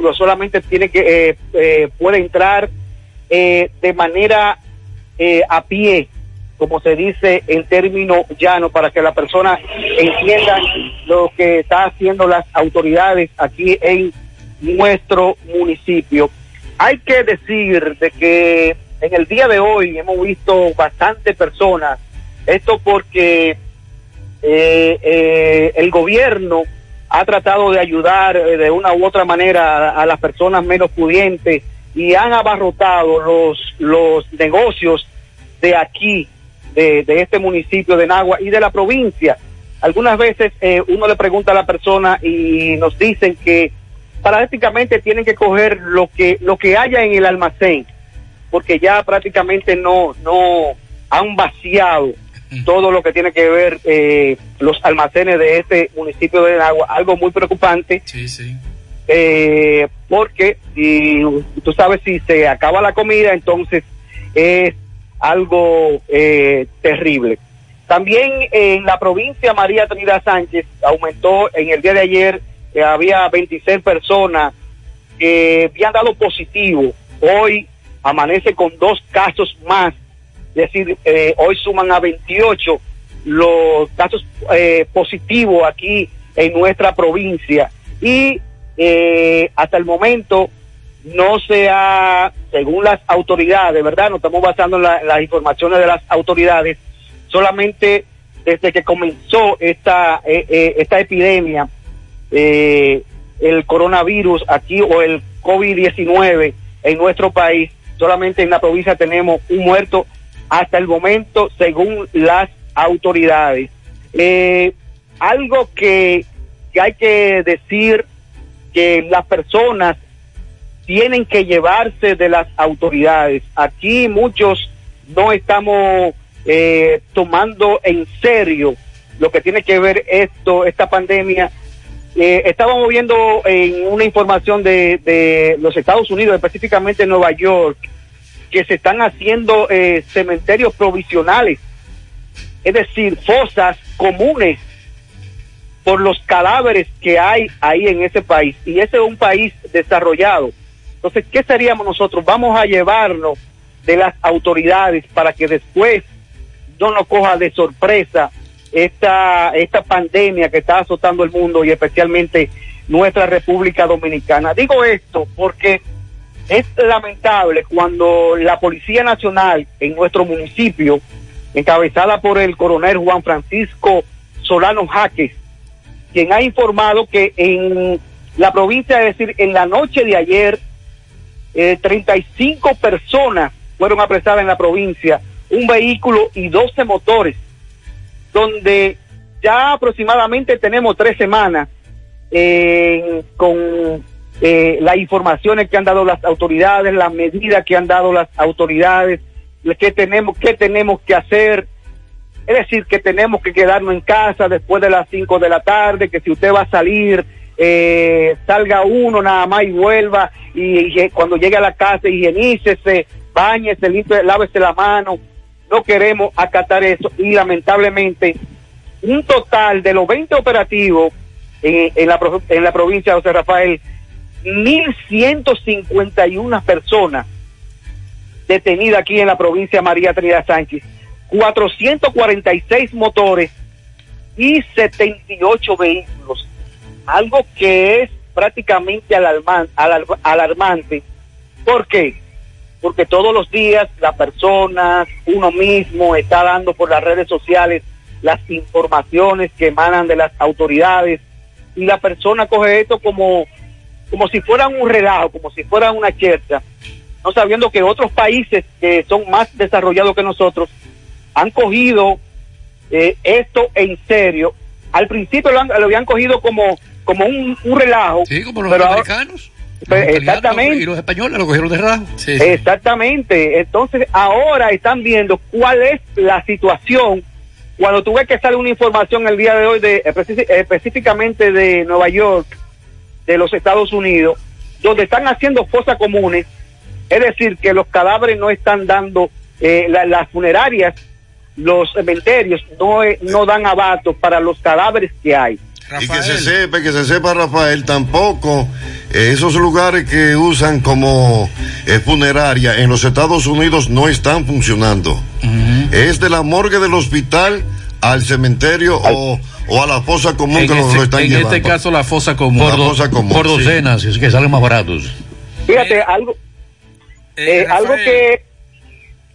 vehículo, solamente tiene que puede entrar de manera a pie, como se dice en término llano, para que la persona entienda lo que está haciendo las autoridades aquí en nuestro municipio. Hay que decir de que en el día de hoy hemos visto bastantes personas, esto porque eh, eh, el gobierno ha tratado de ayudar eh, de una u otra manera a, las personas menos pudientes y han abarrotado los, los negocios de aquí, de, de este municipio de Nagua y de la provincia. Algunas veces uno le pregunta a la persona y nos dicen que prácticamente tienen que coger lo que lo que haya en el almacén porque ya prácticamente no no han vaciado todo lo que tiene que ver eh, los almacenes de este municipio de Agua algo muy preocupante. Sí sí. Eh, porque y tú sabes si se acaba la comida entonces es algo eh, terrible. También en la provincia María Trinidad Sánchez aumentó en el día de ayer que había 26 personas que habían dado positivo. Hoy amanece con dos casos más, es decir, eh, hoy suman a 28 los casos eh, positivos aquí en nuestra provincia y eh, hasta el momento no se ha, según las autoridades, ¿verdad? Nos estamos basando en las informaciones de las autoridades, solamente desde que comenzó esta, esta epidemia, el coronavirus aquí o el COVID-19 en nuestro país. Solamente en la provincia tenemos un muerto hasta el momento, según las autoridades. Eh, algo que, que hay que decir que las personas tienen que llevarse de las autoridades. Aquí muchos no estamos eh, tomando en serio lo que tiene que ver esto, esta pandemia eh, estábamos viendo en una información de, los Estados Unidos, específicamente en Nueva York, que se están haciendo eh, cementerios provisionales, es decir, fosas comunes por los cadáveres que hay ahí en ese país. Y ese es un país desarrollado. Entonces, ¿qué seríamos nosotros? Vamos a llevarnos de las autoridades para que después no nos coja de sorpresa esta, esta pandemia que está azotando el mundo y especialmente nuestra República Dominicana. Digo esto porque es lamentable cuando la Policía Nacional en nuestro municipio, encabezada por el coronel Juan Francisco Solano Jaques, quien ha informado que en la provincia, es decir, en la noche de ayer, eh, 35 personas fueron apresadas en la provincia, un vehículo y 12 motores donde ya aproximadamente tenemos tres semanas eh, con eh, las informaciones que han dado las autoridades, las medidas que han dado las autoridades, qué tenemos, qué tenemos que hacer. Es decir, que tenemos que quedarnos en casa después de las 5 de la tarde, que si usted va a salir, eh, salga uno nada más y vuelva, y, cuando llegue a la casa higienícese, bañese, lávese la mano, no queremos acatar eso y lamentablemente un total de los 20 operativos en, la, en la provincia de José Rafael, 1.151 personas detenidas aquí en la provincia María Trinidad Sánchez, 446 motores y 78 vehículos, algo que es prácticamente alarmante. ¿Por qué? porque todos los días la persona, uno mismo, está dando por las redes sociales las informaciones que emanan de las autoridades y la persona coge esto como, como si fuera un relajo, como si fuera una chercha, no sabiendo que otros países que son más desarrollados que nosotros han cogido eh, esto en serio. Al principio lo, habían cogido como, como un, relajo. Sí, como los americanos. Pues, exactamente. Y los españoles lo cogieron de rajo. Exactamente. Entonces, ahora están viendo cuál es la situación. Cuando tú ves que sale una información el día de hoy, de específicamente de Nueva York, de los Estados Unidos, donde están haciendo fosas comunes, es decir, que los cadáveres no están dando, eh, las funerarias, los cementerios, no, no dan abato para los cadáveres que hay. Y que se sepa, que se sepa, Rafael, tampoco eh, esos lugares que usan como eh, funeraria en los Estados Unidos no están funcionando. Es de la morgue del hospital al cementerio o, o, a la fosa común que lo, están en llevando. En este caso la fosa común. Por, la fosa común, por docenas, es que salen más baratos. Fíjate, eh, algo, eh, algo que...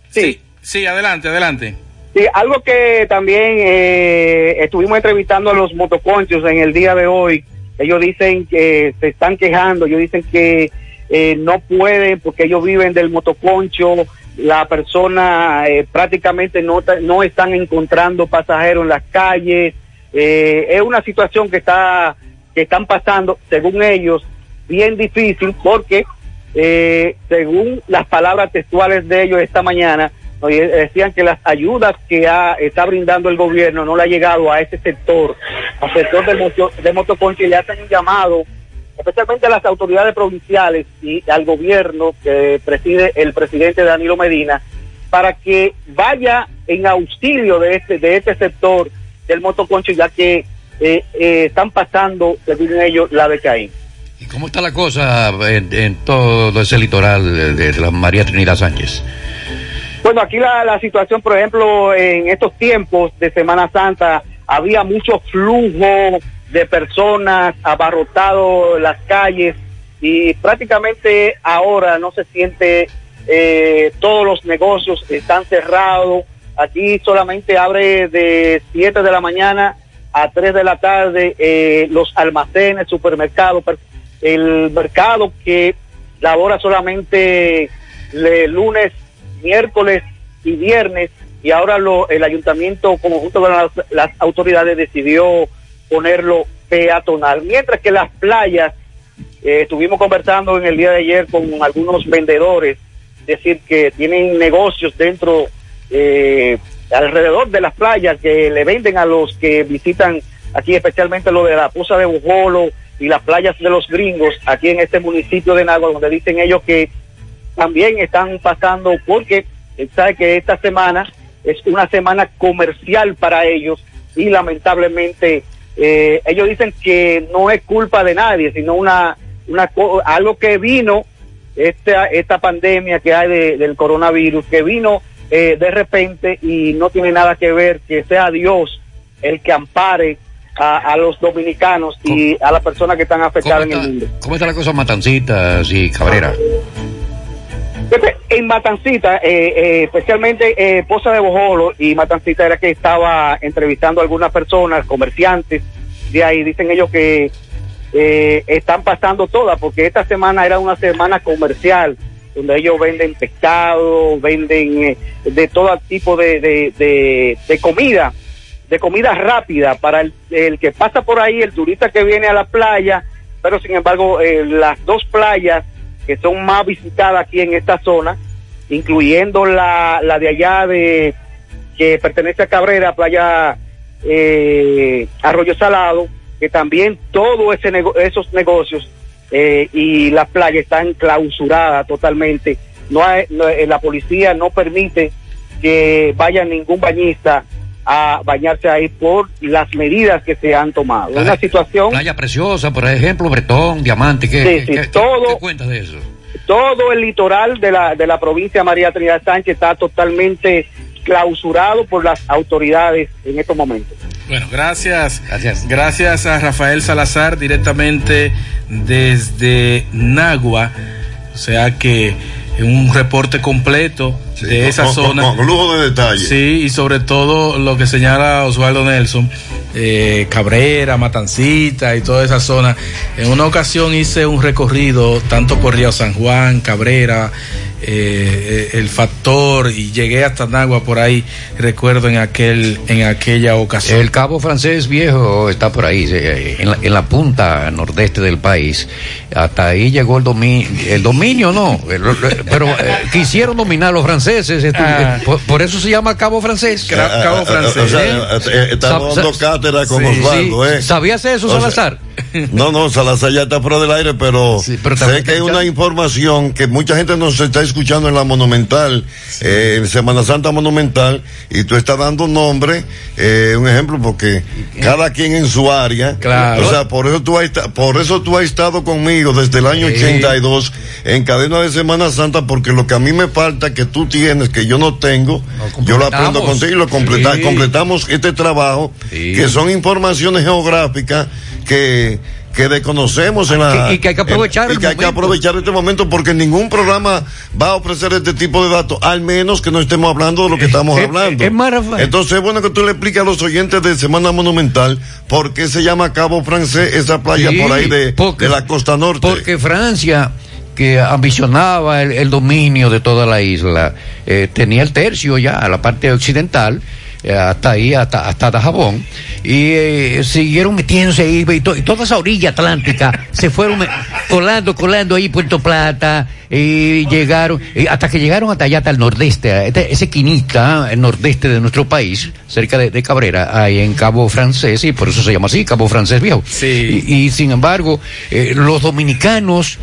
Sí. sí, sí, adelante, adelante. Sí, algo que también eh, estuvimos entrevistando a los motoconchos en el día de hoy. Ellos dicen que se están quejando, ellos dicen que eh, no pueden porque ellos viven del motoconcho, la persona eh, prácticamente no, no están encontrando pasajeros en las calles. Eh, es una situación que está que están pasando, según ellos, bien difícil porque, eh, según las palabras textuales de ellos esta mañana, decían que las ayudas que ha, está brindando el gobierno no le ha llegado a ese sector, al sector del, moto, de y le hacen un llamado especialmente a las autoridades provinciales y al gobierno que preside el presidente Danilo Medina, para que vaya en auxilio de este, de este sector del motoconcho, ya que eh, eh, están pasando, según ellos, la de Caín. ¿Y cómo está la cosa en, en todo ese litoral de, de, la María Trinidad Sánchez? Bueno, aquí la, la situación, por ejemplo, en estos tiempos de Semana Santa, había mucho flujo de personas abarrotado las calles y prácticamente ahora no se siente eh, todos los negocios están cerrados aquí solamente abre de 7 de la mañana a 3 de la tarde eh, los almacenes supermercados el mercado que labora solamente lunes miércoles y viernes y ahora el ayuntamiento conjunto con las, las autoridades decidió ponerlo peatonal. Mientras que las playas, eh, estuvimos conversando en el día de ayer con algunos vendedores, decir que tienen negocios dentro, eh, alrededor de las playas que le venden a los que visitan aquí, especialmente lo de la Poza de Bujolo y las playas de los gringos, aquí en este municipio de Nagua, donde dicen ellos que también están pasando, porque sabe que esta semana es una semana comercial para ellos y lamentablemente eh, ellos dicen que no es culpa de nadie, sino una, una algo que vino, esta, esta pandemia que hay de, del coronavirus, que vino eh, de repente y no tiene nada que ver que sea Dios el que ampare a, a los dominicanos y a las personas que están afectadas en el mundo. ¿Cómo está la cosa Matancitas y Cabrera? En Matancita, eh, eh, especialmente eh, Poza de Bojolo y Matancita era que estaba entrevistando a algunas personas, comerciantes, de ahí dicen ellos que están pasando todas, porque esta semana era una semana comercial, donde ellos venden pescado, venden eh, de todo tipo de, de, de, comida, de comida rápida para el, el, que pasa por ahí, el turista que viene a la playa, pero sin embargo eh, las dos playas que son más visitadas aquí en esta zona, incluyendo la, la de allá de que pertenece a Cabrera, playa eh, Arroyo Salado, que también todos nego esos negocios eh, y las playas están clausuradas totalmente. No hay, no, eh, la policía no permite que vaya ningún bañista a bañarse ahí por las medidas que se han tomado. Playa, Una situación. Playa preciosa, por ejemplo, Bretón, Diamante, ¿qué, sí, sí, qué, todo, qué cuentas de eso? Todo el litoral de la, de la provincia de María Trinidad Sánchez está totalmente clausurado por las autoridades en estos momentos. Bueno, gracias. Gracias. Gracias a Rafael Salazar directamente desde Nagua. O sea que un reporte completo sí, de esa con, zona. Con, con, lujo de detalle. Sí, y sobre todo lo que señala Osvaldo Nelson, eh, Cabrera, Matancita y toda esa zona. En una ocasión hice un recorrido tanto por Río San Juan, Cabrera, eh, el factor y llegué hasta Nagua por ahí recuerdo en aquel en aquella ocasión el cabo francés viejo está por ahí en la, en la punta nordeste del país hasta ahí llegó el dominio el dominio no pero eh, quisieron dominar los franceses ah. por, por, eso se llama cabo francés cabo francés o sea, estamos dando cátedra con sí, Osvaldo sí. ¿eh? ¿sabías eso Salazar? No, no, Salazar ya está fuera del aire, pero, sé que hay una información que mucha gente nos está escuchando en la Monumental, eh, en Semana Santa Monumental, y tú estás dando nombre, eh, un ejemplo, porque cada quien en su área. Claro. O sea, por eso tú has, por eso tú has estado conmigo desde el año 82 en cadena de Semana Santa, porque lo que a mí me falta, que tú tienes, que yo no tengo, yo lo aprendo contigo y lo completamos este trabajo, que son informaciones geográficas que que desconocemos en la y que hay que aprovechar y que hay que aprovechar este momento porque ningún programa va a ofrecer este tipo de datos al menos que no estemos hablando de lo que estamos hablando. entonces es bueno que tú le expliques a los oyentes de Semana Monumental por qué se llama Cabo Francés esa playa por ahí de, de, la costa norte. porque Francia que ambicionaba el, dominio de toda la isla. Eh, tenía el tercio ya la parte occidental eh, hasta ahí, hasta, hasta Dajabón, y eh, siguieron metiéndose ahí, y, toda esa orilla atlántica se fueron colando, colando ahí Puerto Plata, y llegaron, hasta que llegaron hasta allá, hasta el nordeste, este, ese quinita, el nordeste de nuestro país, cerca de, Cabrera, ahí en Cabo Francés, y por eso se llama así, Cabo Francés Viejo. Y, sin embargo, los dominicanos,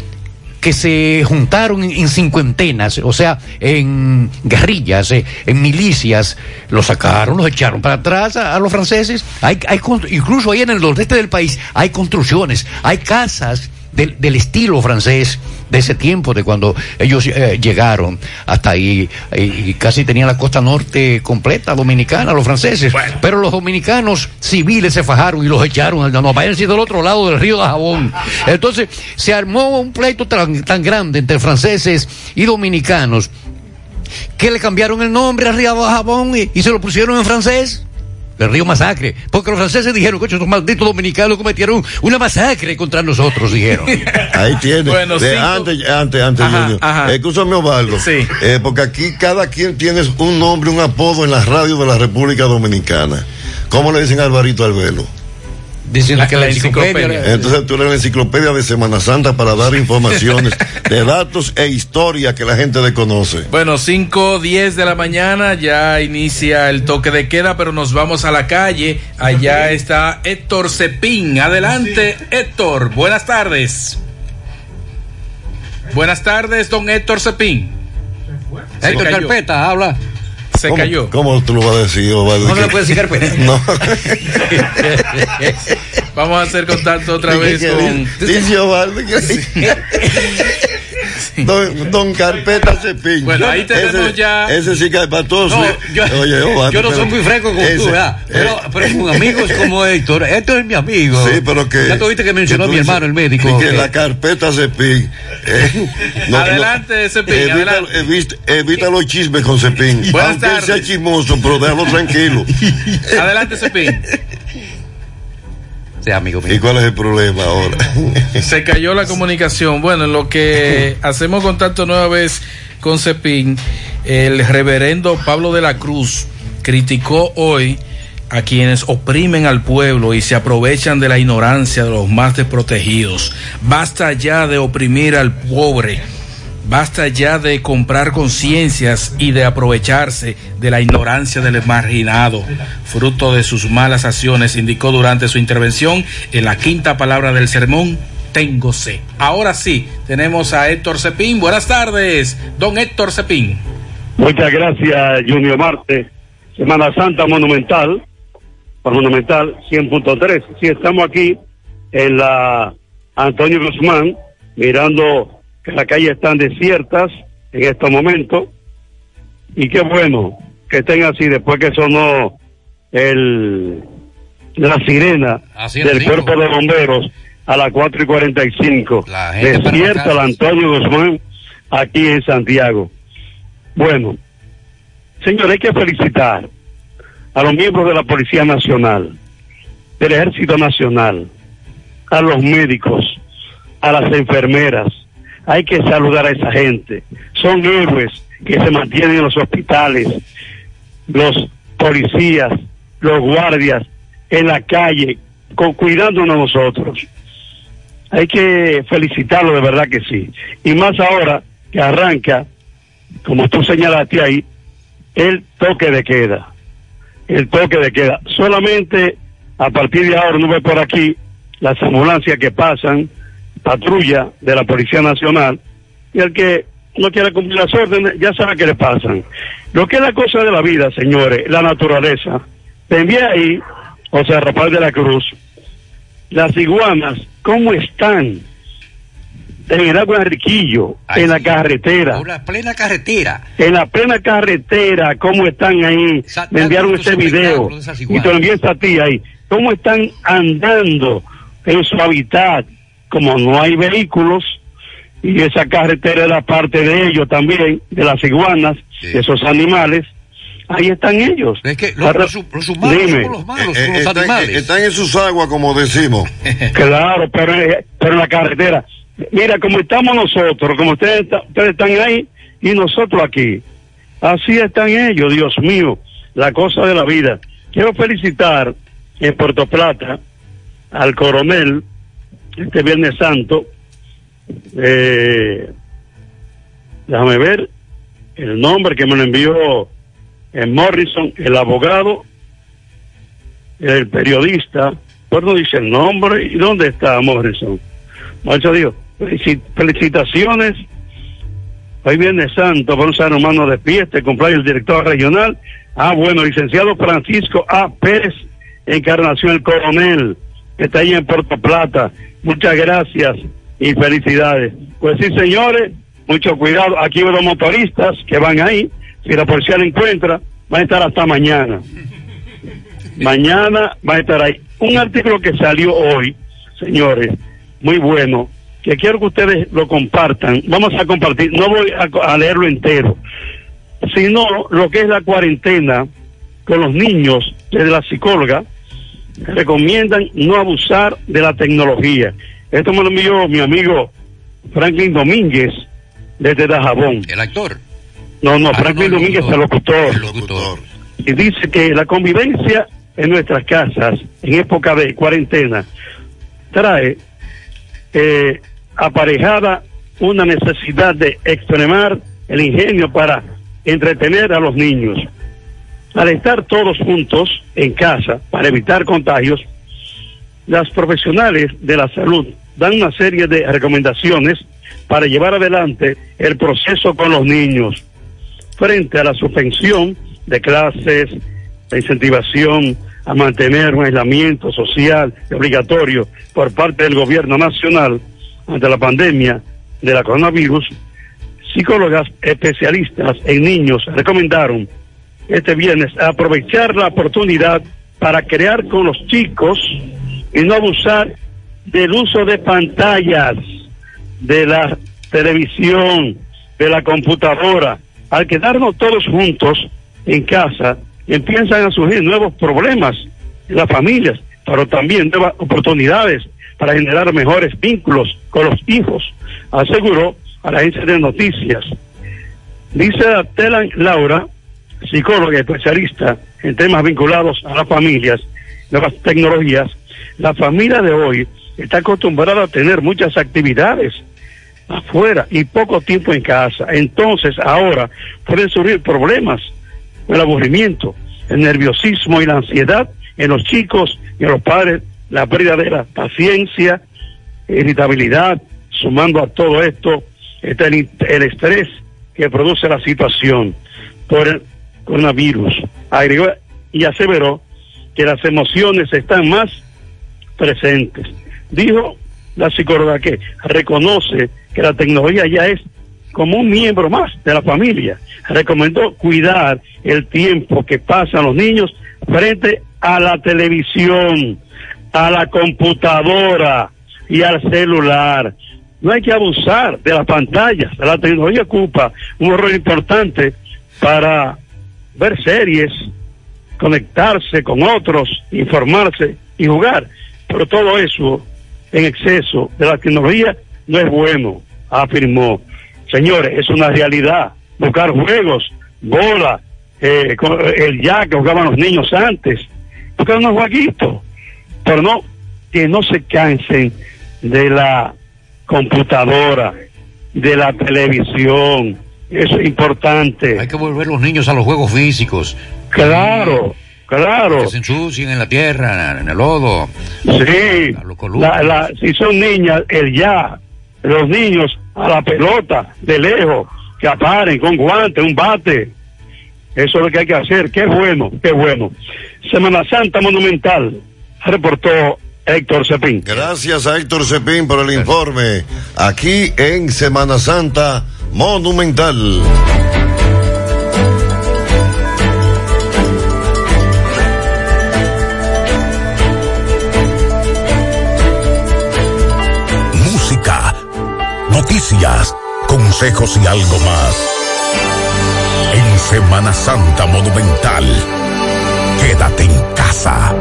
que se juntaron en, cincuentenas, o sea, en guerrillas, eh, en milicias, los sacaron, los echaron para atrás a, los franceses. Hay, hay, incluso ahí en el nordeste del país hay construcciones, hay casas del, estilo francés de ese tiempo, de cuando ellos eh, llegaron hasta ahí y, casi tenían la costa norte completa dominicana, los franceses. Pero los dominicanos civiles se fajaron y los echaron, no, vayan del otro lado del río de Jabón. Entonces se armó un pleito tan, tan grande entre franceses y dominicanos que le cambiaron el nombre al río de Jabón y se lo pusieron en francés el río Masacre, porque los franceses dijeron que estos malditos dominicanos cometieron una masacre contra nosotros, dijeron. Ahí tiene. Bueno, Antes, antes, antes, Escúchame, Osvaldo. Sí. Eh, porque aquí cada quien tiene un nombre, un apodo en la radio de la República Dominicana. ¿Cómo le dicen a Alvarito Albelo? Diciendo que la, enciclopedia. Entonces tú eres la enciclopedia de Semana Santa para dar informaciones de datos e historia que la gente desconoce. Bueno, 5, 10 de la mañana, ya inicia el toque de queda, pero nos vamos a la calle. Allá está Héctor Cepín. Adelante, Héctor. Buenas tardes. Buenas tardes, don Héctor Cepín. Héctor Carpeta, habla se cayó. ¿Cómo tú lo vas a decir, No le puedes decir carpeta. No. Vamos a hacer contacto otra vez con. Sí, Ovaldo. Don, don, Carpeta Cepín. Bueno, ahí tenemos ese, ya. Ese sí que es patoso. No, yo, Oye, yo no soy muy fresco como tú, ¿verdad? Pero, eh, pero con amigos como Héctor. Héctor es mi amigo. Sí, pero que. Ya tú viste que mencionó a mi hermano, el médico. Que, que la Carpeta Cepín. Eh, no, adelante, Cepín. Evita, adelante. Evita, evita, los chismes con Cepín. Buenas Aunque tardes. sea chismoso, pero déjalo tranquilo. adelante, Cepín. Sí, amigo mío. ¿Y cuál es el problema ahora? Se cayó la comunicación. Bueno, en lo que hacemos contacto nueva vez con Cepín, el reverendo Pablo de la Cruz criticó hoy a quienes oprimen al pueblo y se aprovechan de la ignorancia de los más desprotegidos. Basta ya de oprimir al pobre Basta ya de comprar conciencias y de aprovecharse de la ignorancia del marginado, fruto de sus malas acciones, indicó durante su intervención en la quinta palabra del sermón, tengo C. Ahora sí, tenemos a Héctor Cepín. Buenas tardes, don Héctor Cepín. Muchas gracias, Junior Marte. Semana Santa Monumental, por Monumental 100.3. Sí, estamos aquí en la Antonio Guzmán, mirando que las calles están desiertas en estos momentos. Y qué bueno que estén así después que sonó el la sirena del cuerpo de bomberos a las 4 y 45 desierta la Antonio Guzmán aquí en Santiago. Bueno señor hay que felicitar a los miembros de la Policía Nacional del Ejército Nacional a los médicos a las enfermeras hay que saludar a esa gente. Son héroes que se mantienen en los hospitales, los policías, los guardias, en la calle, con, cuidándonos nosotros. Hay que felicitarlo de verdad que sí. Y más ahora que arranca, como tú señalaste ahí, el toque de queda. El toque de queda. Solamente a partir de ahora, no ve por aquí, las ambulancias que pasan, patrulla de la Policía Nacional, y el que no quiere cumplir las órdenes, ya sabe que le pasan. Lo que es la cosa de la vida, señores, la naturaleza. Te envié ahí, o sea, Rafael de la Cruz, las iguanas, ¿cómo están? En el agua de Riquillo, en la carretera. Una plena carretera. En la plena carretera, ¿cómo están ahí? Sa- Me enviaron ese video y te lo envié a ti ahí. ¿Cómo están andando en su hábitat? Como no hay vehículos y esa carretera era parte de ellos también, de las iguanas, Sí. de esos animales, ahí están ellos. Es que los, Ahora, los, los humanos dime. somos los malos, Eh, son eh, los están, animales. eh, están en sus aguas, como decimos. Claro, pero, eh, pero en la carretera. Mira, como estamos nosotros, como ustedes, ustedes están ahí y nosotros aquí. Así están ellos, Dios mío, la cosa de la vida. Quiero felicitar en Puerto Plata al coronel este Viernes Santo. Eh, déjame ver el nombre que me lo envió en Morrison, el abogado, el periodista, pues no dice el nombre y dónde está Morrison. Dios, felici- felicitaciones. Hoy Viernes Santo, por un San Romano de pie, este cumpleaños el director regional. Ah, bueno, licenciado Francisco A. Pérez, Encarnación el Coronel, que está ahí en Puerto Plata. Muchas gracias y felicidades. Pues sí, señores, mucho cuidado. Aquí los motoristas que van ahí. Si la policía la encuentra, van a estar hasta mañana. Mañana va a estar ahí. Un artículo que salió hoy, señores, muy bueno, que quiero que ustedes lo compartan. Vamos a compartir, no voy a, a leerlo entero, sino lo que es la cuarentena con los niños, desde la psicóloga, recomiendan no abusar de la tecnología. Esto me lo envió mi amigo Franklin Domínguez, desde Dajabón. El actor. No, no, Ah, Franklin no, Domínguez, locutor. el locutor El locutor. y dice que la convivencia en nuestras casas en época de cuarentena trae eh, aparejada una necesidad de extremar el ingenio para entretener a los niños. Al estar todos juntos en casa para evitar contagios, las profesionales de la salud dan una serie de recomendaciones para llevar adelante el proceso con los niños. Frente a la suspensión de clases, la incentivación a mantener un aislamiento social obligatorio por parte del gobierno nacional ante la pandemia de la coronavirus, psicólogas especialistas en niños recomendaron este viernes aprovechar la oportunidad para crear con los chicos y no abusar del uso de pantallas, de la televisión, de la computadora. Al quedarnos todos juntos en casa, empiezan a surgir nuevos problemas en las familias, pero también nuevas oportunidades para generar mejores vínculos con los hijos, aseguró a la agencia de noticias. Dice Telan Laura, psicóloga especialista en temas vinculados a las familias, nuevas tecnologías, la familia de hoy está acostumbrada a tener muchas actividades afuera y poco tiempo en casa. Entonces ahora pueden surgir problemas, el aburrimiento, el nerviosismo y la ansiedad en los chicos y en los padres, la pérdida de la paciencia, irritabilidad, sumando a todo esto está el, estrés que produce la situación coronavirus. Agregó y aseveró que las emociones están más presentes. Dijo la psicóloga que reconoce que la tecnología ya es como un miembro más de la familia. Recomendó cuidar el tiempo que pasan los niños frente a la televisión, a la computadora y al celular. No hay que abusar de las pantallas. La tecnología ocupa un rol importante para ver series, conectarse con otros, informarse y jugar. Pero todo eso en exceso de la tecnología no es bueno, afirmó. Señores, es una realidad. Buscar juegos, bola, eh, el ya que jugaban los niños antes. Buscar unos jueguitos. Pero no, que no se cansen de la computadora, de la televisión. Eso es importante. Hay que volver los niños a los juegos físicos. Claro, claro. Que se ensucien en la tierra, en el lodo. Sí, la, la, si son niñas, el ya, los niños a la pelota, de lejos, que aparen con guantes, un bate. Eso es lo que hay que hacer. Qué bueno, qué bueno. Semana Santa Monumental, reportó Héctor Cepín. Gracias a Héctor Cepín por el informe. Aquí en Semana Santa Monumental. Música, noticias, consejos y algo más. En Semana Santa Monumental. Quédate en casa.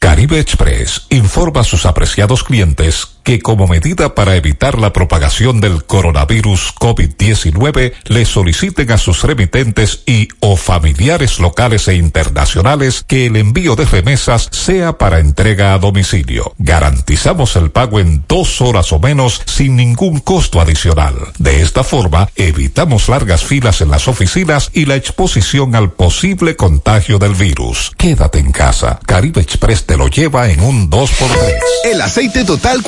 Caribe Express informa a sus apreciados clientes que como medida para evitar la propagación del coronavirus COVID-19 le soliciten a sus remitentes y o familiares locales e internacionales que el envío de remesas sea para entrega a domicilio. Garantizamos el pago en dos horas o menos sin ningún costo adicional. De esta forma, evitamos largas filas en las oficinas y la exposición al posible contagio del virus. Quédate en casa. Caribe Express te lo lleva en un 2x3. El aceite Total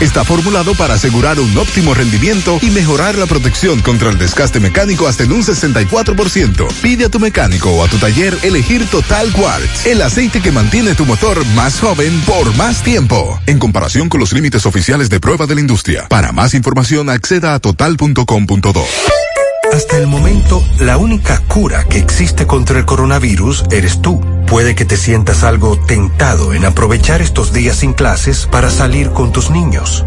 Está formulado para asegurar un óptimo rendimiento y mejorar la protección contra el desgaste mecánico hasta en un 64%. Pide a tu mecánico o a tu taller elegir Total Quartz, el aceite que mantiene tu motor más joven por más tiempo. En comparación con los límites oficiales de prueba de la industria. Para más información acceda a total.com.do. Hasta el momento, la única cura que existe contra el coronavirus eres tú. Puede que te sientas algo tentado en aprovechar estos días sin clases para salir con tus niños,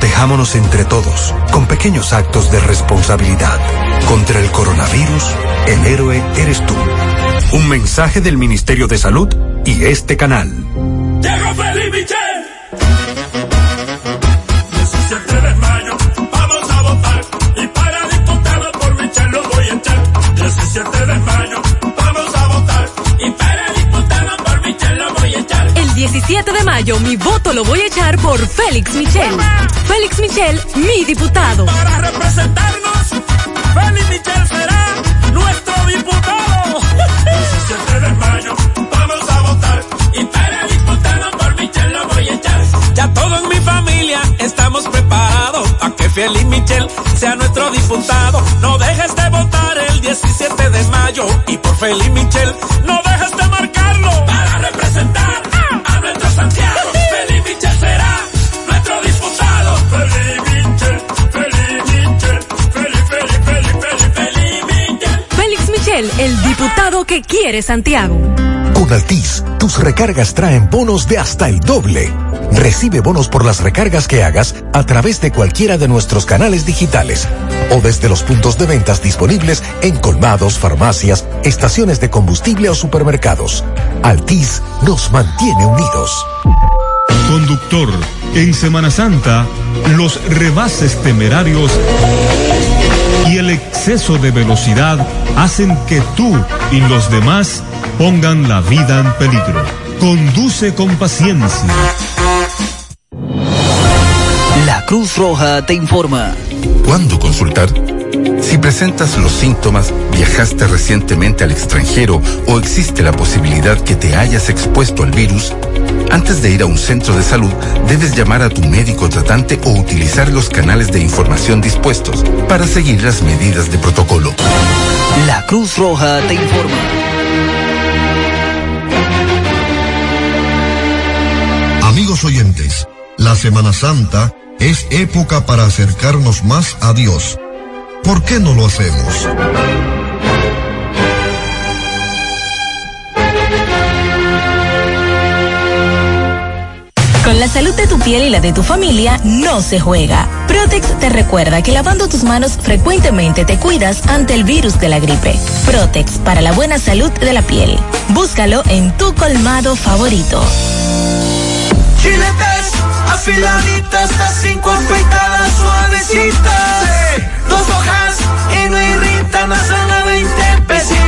Protejámonos entre todos, con pequeños actos de responsabilidad. Contra el coronavirus, el héroe eres tú. Un mensaje del Ministerio de Salud y este canal. Llegó Felipe Michel. 17 de mayo, vamos a votar. Y para diputado por Michel lo voy a echar. 17 de mayo, 17 de mayo mi voto lo voy a echar por Félix Michel. Félix Michel, mi diputado. Para representarnos, Félix Michel será nuestro diputado. 17 de mayo, vamos a votar. Y para diputado por Michel lo voy a echar. Ya todo en mi familia estamos preparados para que Félix Michel sea nuestro diputado. No dejes de votar el 17 de mayo. Y por Félix Michel, no dejes de marcarlo. Para Santiago. El diputado que quiere Santiago. Con Altis, tus recargas traen bonos de hasta el doble. Recibe bonos por las recargas que hagas a través de cualquiera de nuestros canales digitales o desde los puntos de ventas disponibles en colmados, farmacias, estaciones de combustible o supermercados. Altis nos mantiene unidos. Conductor, en Semana Santa, los rebases temerarios y el exceso de velocidad hacen que tú y los demás pongan la vida en peligro. Conduce con paciencia. La Cruz Roja te informa. ¿Cuándo consultar? Si presentas los síntomas, viajaste recientemente al extranjero o existe la posibilidad que te hayas expuesto al virus, antes de ir a un centro de salud, debes llamar a tu médico tratante o utilizar los canales de información dispuestos para seguir las medidas de protocolo. La Cruz Roja te informa. Amigos oyentes, la Semana Santa es época para acercarnos más a Dios. ¿Por qué no lo hacemos? Con la salud de tu piel y la de tu familia no se juega. Protex te recuerda que lavando tus manos frecuentemente te cuidas ante el virus de la gripe. Protex para la buena salud de la piel. Búscalo en tu colmado favorito. Chiletes afiladitas, las cinco afeitadas suavecitas. Dos hojas y no irritan, a solo 20 pesitos.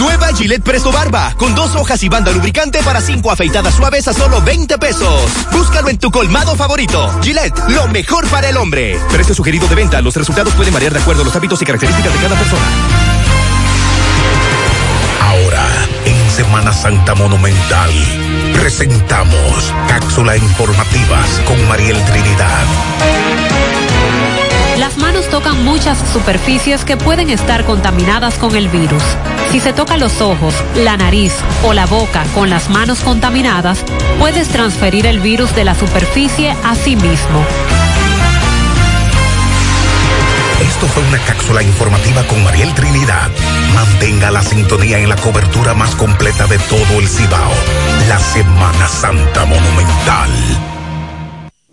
Nueva Gillette Presto Barba, con dos hojas y banda lubricante para cinco afeitadas suaves a solo 20 pesos. Búscalo en tu colmado favorito. Gillette, lo mejor para el hombre. Precio sugerido de venta. Los resultados pueden variar de acuerdo a los hábitos y características de cada persona. Ahora, en Semana Santa Monumental, presentamos cápsula informativas con Mariel Trinidad. Las manos tocan muchas superficies que pueden estar contaminadas con el virus. Si se toca los ojos, la nariz o la boca con las manos contaminadas, puedes transferir el virus de la superficie a sí mismo. Esto fue una cápsula informativa con Mariel Trinidad. Mantenga la sintonía en la cobertura más completa de todo el Cibao. La Semana Santa Monumental.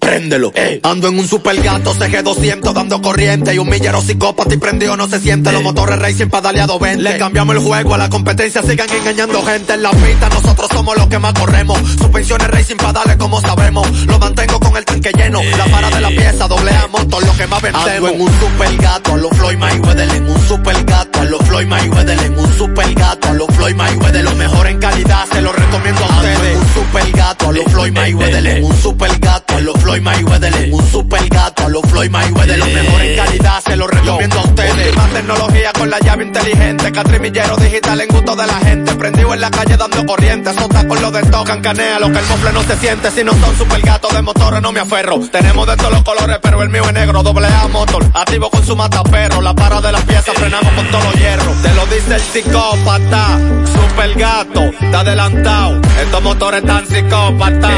Préndelo. Ando en un super gato CG200 dando corriente y un millero psicópata y prendido no se siente. Los motores racing padaleado 20. Le cambiamos el juego a la competencia, sigan engañando gente en la pista. Nosotros somos los que más corremos. Suspensiones racing padales como sabemos. Lo mantengo con el tanque lleno. La para de la pieza, doble A motor, lo que más vendemos. Ando en un super gato a los Floyd Mayweather. En un super gato a los Floyd Mayweather. En un super gato a los Floyd Mayweather. Lo mejor en calidad, se lo recomiendo a ustedes. En un super gato a los Floyd Mayweather. En un super gato a los Floyd Mayweather. En un super gato a los Floyd Mayweather. Lo mejor en calidad, se lo recomiendo a ustedes. Más tecnología con la llave inteligente. Catrimillero digital en gusto de la gente. Prendido en la calle dando corriente. Sota con lo de tocan canea. Lo que el mofle no se siente. Si no son super gatos de motores no me aferro. Tenemos de todos los colores, pero el mío es negro. Doble A motor. Activo con su mataperro. La para de las piezas frenamos con todos los hierros. Te lo dice el psicópata. Super gato. Está adelantado. Estos motores tan psicópata.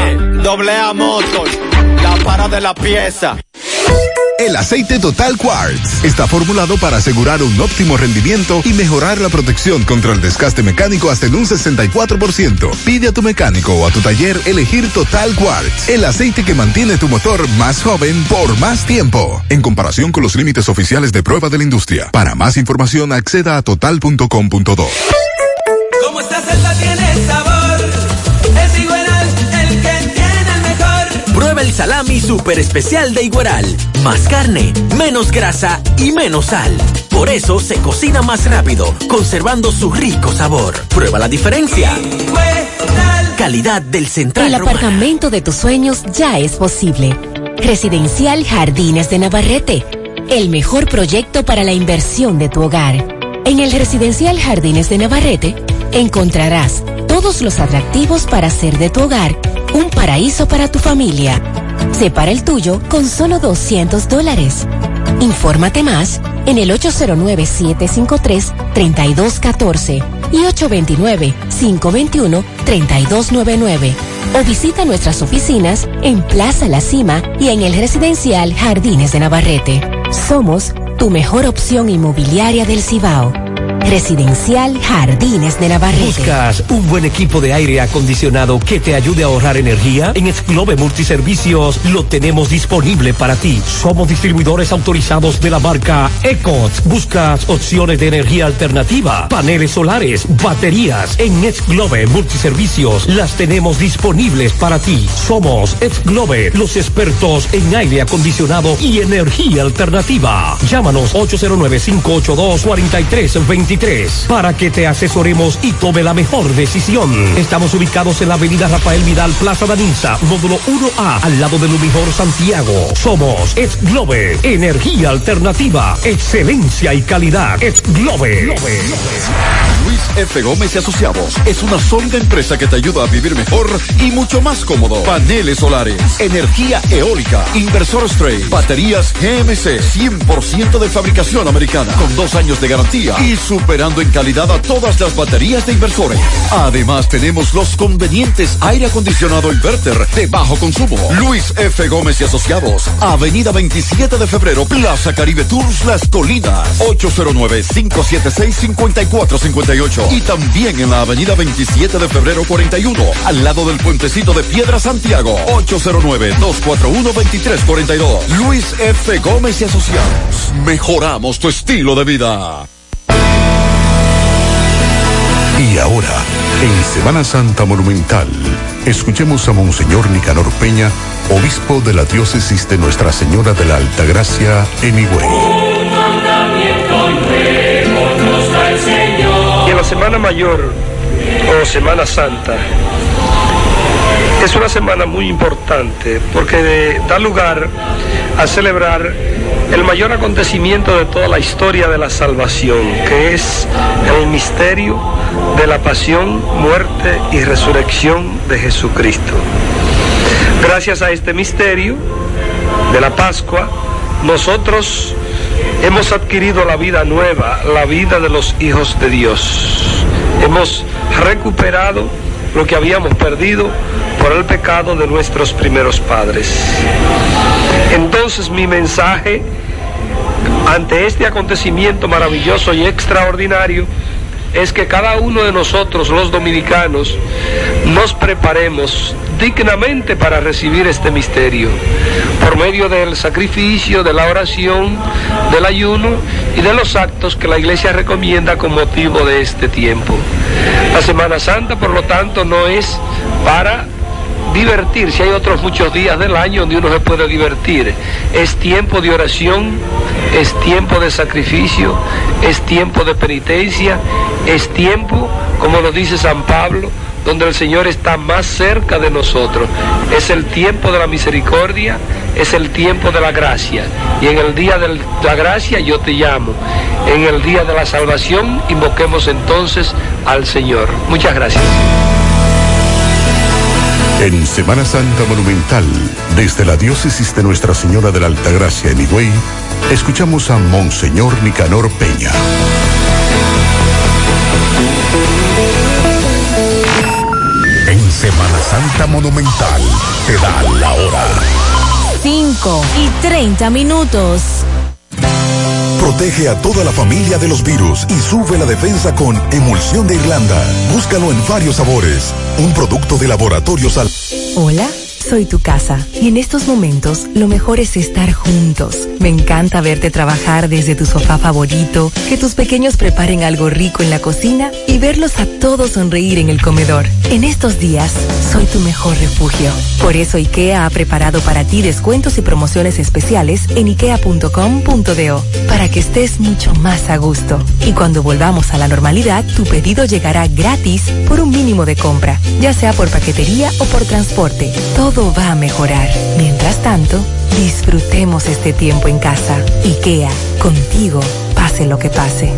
Doble A motor. La para de la pieza. El aceite Total Quartz está formulado para asegurar un óptimo rendimiento y mejorar la protección contra el desgaste mecánico hasta en un 64%. Pide a tu mecánico o a tu taller elegir Total Quartz, el aceite que mantiene tu motor más joven por más tiempo. En comparación con los límites oficiales de prueba de la industria. Para más información acceda a total.com.do. Como esta Prueba el salami super especial de Igueral. Más carne, menos grasa y menos sal. Por eso se cocina más rápido, conservando su rico sabor. Prueba la diferencia. Calidad del Central El Romana. apartamento de tus sueños ya es posible. Residencial Jardines de Navarrete. El mejor proyecto para la inversión de tu hogar. En el Residencial Jardines de Navarrete encontrarás todos los atractivos para hacer de tu hogar un paraíso para tu familia. Separa el tuyo con solo 200 dólares. Infórmate más en el 809-753-3214 y 829-521-3299 o visita nuestras oficinas en Plaza La Cima y en el residencial Jardines de Navarrete. Somos tu mejor opción inmobiliaria del Cibao. Residencial Jardines de Navarrete. ¿Buscas un buen equipo de aire acondicionado que te ayude a ahorrar energía? En Exclove Multiservicios lo tenemos disponible para ti. Somos distribuidores autorizados de la marca Ecot. ¿Buscas opciones de energía alternativa? Paneles solares, baterías. En Exclove Multiservicios las tenemos disponibles para ti. Somos Exclove, los expertos en aire acondicionado y energía alternativa. Llámanos 809-582-4323 para que te asesoremos y tome la mejor decisión. Estamos ubicados en la avenida Rafael Vidal, Plaza Danisa, módulo 1A, al lado de Lumijor, Santiago. Somos Ex Globe, energía alternativa, excelencia y calidad. Ex Globe. Luis F. Gómez y Asociados es una sólida empresa que te ayuda a vivir mejor y mucho más cómodo. Paneles solares, energía eólica, inversor straight, baterías GMC 100% de fabricación americana con dos años de garantía y su superando en calidad a todas las baterías de inversores. Además, tenemos los convenientes aire acondicionado inverter de bajo consumo. Luis F. Gómez y Asociados, Avenida 27 de Febrero, Plaza Caribe Tours Las Colinas, 809-576-5458. Y también en la Avenida 27 de Febrero 41, al lado del puentecito de Piedra Santiago, 809-241-2342. Luis F. Gómez y Asociados, mejoramos tu estilo de vida. Y ahora, en Semana Santa Monumental, escuchemos a Monseñor Nicanor Peña, obispo de la diócesis de Nuestra Señora de la Altagracia en Higüey. Y en la Semana Mayor o Semana Santa es una semana muy importante porque da lugar a celebrar el mayor acontecimiento de toda la historia de la salvación, que es el misterio de la pasión, muerte y resurrección de Jesucristo. Gracias a este misterio de la Pascua, nosotros hemos adquirido la vida nueva, la vida de los hijos de Dios. Hemos recuperado lo que habíamos perdido por el pecado de nuestros primeros padres. Entonces mi mensaje ante este acontecimiento maravilloso y extraordinario es que cada uno de nosotros, los dominicanos, nos preparemos dignamente para recibir este misterio, por medio del sacrificio, de la oración, del ayuno y de los actos que la iglesia recomienda con motivo de este tiempo. La Semana Santa, por lo tanto, no es para divertirse. Hay otros muchos días del año donde uno se puede divertir. Es tiempo de oración, es tiempo de sacrificio, es tiempo de penitencia, es tiempo, como lo dice San Pablo, donde el Señor está más cerca de nosotros. Es el tiempo de la misericordia, es el tiempo de la gracia. Y en el día de la gracia yo te llamo. En el día de la salvación invoquemos entonces al Señor. Muchas gracias. En Semana Santa Monumental, desde la diócesis de Nuestra Señora de la Altagracia en Higüey, escuchamos a Monseñor Nicanor Peña. En Semana Santa Monumental te da la hora. 5 y 30 minutos. Protege a toda la familia de los virus y sube la defensa con Emulsión de Irlanda. Búscalo en varios sabores. Un producto de laboratorio Sal. Hola, soy tu casa y en estos momentos lo mejor es estar juntos. Me encanta verte trabajar desde tu sofá favorito, que tus pequeños preparen algo rico en la cocina y verlos a todos sonreír en el comedor. En estos días, soy tu mejor refugio. Por eso IKEA ha preparado para ti descuentos y promociones especiales en ikea.com.do para que estés mucho más a gusto. Y cuando volvamos a la normalidad, tu pedido llegará gratis por un mínimo de compra, ya sea por paquetería o por transporte. Va a mejorar. Mientras tanto, disfrutemos este tiempo en casa. IKEA, contigo, pase lo que pase.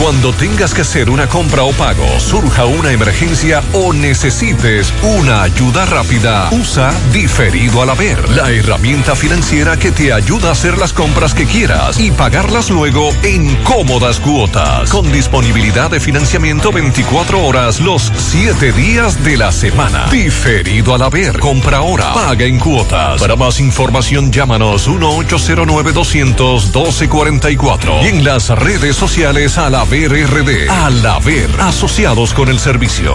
Cuando tengas que hacer una compra o pago, surja una emergencia o necesites una ayuda rápida, usa Diferido al Haber, la herramienta financiera que te ayuda a hacer las compras que quieras y pagarlas luego en cómodas cuotas, con disponibilidad de financiamiento 24 horas los 7 días de la semana. Diferido al Haber, compra ahora, paga en cuotas. Para más información, llámanos 1-809-200-1244 y en las redes sociales al Haber RD. Al Haber, asociados con el servicio.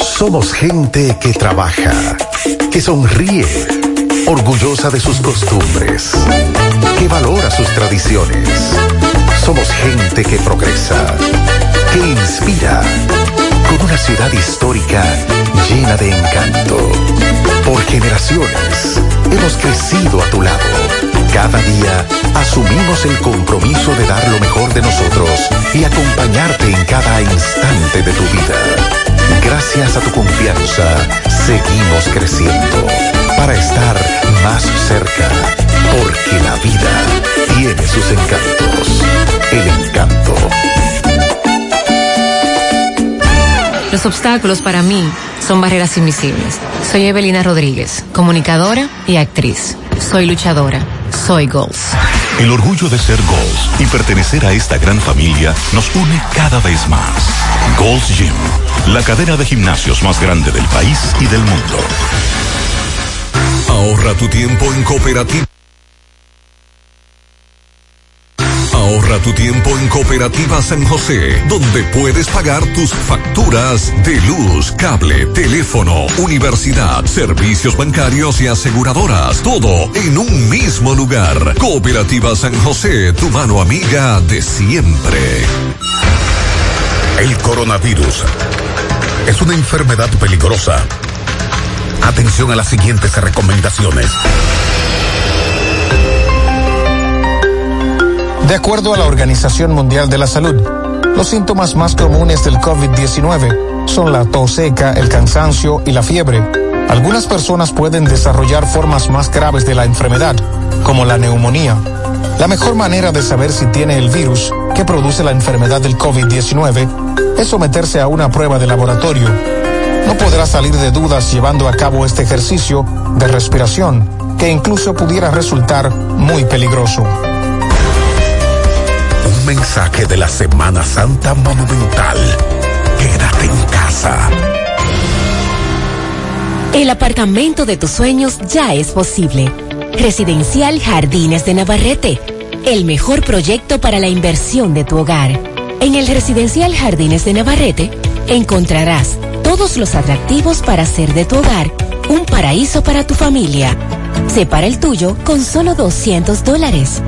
Somos gente que trabaja, que sonríe, orgullosa de sus costumbres, que valora sus tradiciones. Somos gente que progresa, que inspira, con una ciudad histórica llena de encanto. Por generaciones hemos crecido a tu lado. Cada día asumimos el compromiso de dar lo mejor de nosotros y acompañarte en cada instante de tu vida. Gracias a tu confianza, seguimos creciendo para estar más cerca, porque la vida tiene sus encantos. El encanto. Los obstáculos para mí son barreras invisibles. Soy Evelina Rodríguez, comunicadora y actriz. Soy luchadora. Soy Goals. El orgullo de ser Gols y pertenecer a esta gran familia nos une cada vez más. Gols Gym, la cadena de gimnasios más grande del país y del mundo. Ahorra tu tiempo en Cooperativa. Ahorra tu tiempo en Cooperativa San José, donde puedes pagar tus facturas de luz, cable, teléfono, universidad, servicios bancarios y aseguradoras. Todo en un mismo lugar. Cooperativa San José, tu mano amiga de siempre. El coronavirus es una enfermedad peligrosa. Atención a las siguientes recomendaciones. De acuerdo a la Organización Mundial de la Salud, los síntomas más comunes del COVID-19 son la tos seca, el cansancio y la fiebre. Algunas personas pueden desarrollar formas más graves de la enfermedad, como la neumonía. La mejor manera de saber si tiene el virus que produce la enfermedad del COVID-19 es someterse a una prueba de laboratorio. No podrá salir de dudas llevando a cabo este ejercicio de respiración, que incluso pudiera resultar muy peligroso. Mensaje de la Semana Santa Monumental. Quédate en casa. El apartamento de tus sueños ya es posible. Residencial Jardines de Navarrete, el mejor proyecto para la inversión de tu hogar. En el Residencial Jardines de Navarrete encontrarás todos los atractivos para hacer de tu hogar un paraíso para tu familia. Separa el tuyo con solo 200 dólares.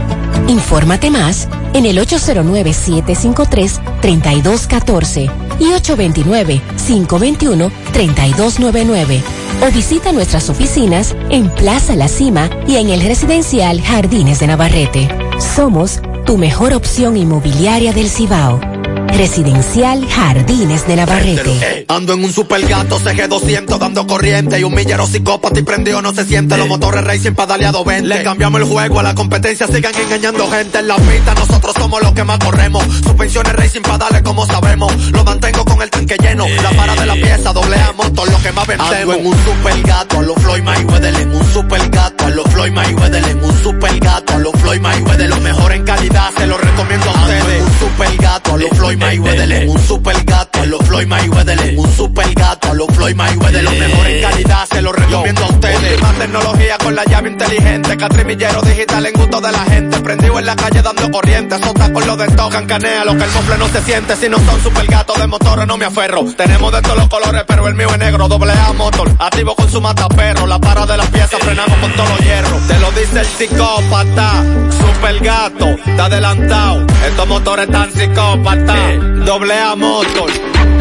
Infórmate más en el 809-753-3214 y 829-521-3299 o visita nuestras oficinas en Plaza La Cima y en el residencial Jardines de Navarrete. Somos tu mejor opción inmobiliaria del Cibao. Residencial Jardines de Navarrete. Ando en un super gato CG200 dando corriente y un millero psicópata y prendido no se siente. Los motores racing pedaleado 20. Le cambiamos el juego a la competencia, sigan engañando gente en la pista. Nosotros somos los que más corremos. Suspensiones racing pedales como sabemos. Lo mantengo con el tanque lleno. La para de la pieza, doble A motor, lo que más vendemos. Ando en un super gato a los Floyd Mayweather. En un super gato a los Floyd Mayweather. En un super gato a los Floyd Mayweather. Lo mejor en calidad, se lo recomiendo a ustedes. Un super gato a los Floyd Mayweather. Un super gato a los Floyd Mayweather. Un super gato a los Floyd Mayweather. Lo mejor en calidad, se lo recomiendo a ustedes. Última tecnología con la llave inteligente. Catrimillero digital en gusto de la gente. Prendido en la calle dando corriente. Sota con lo de tocan canea. Lo que el mofle no se siente. Si no son super gatos de motores no me aferro. Tenemos de todos los colores, pero el mío es negro. Doble A motor. Activo con su mataperro. La para de las piezas frenamos con todos los hierros. Te lo dice el psicópata. Super gato. Está adelantado. Estos motores están psicópata. Doble A motor.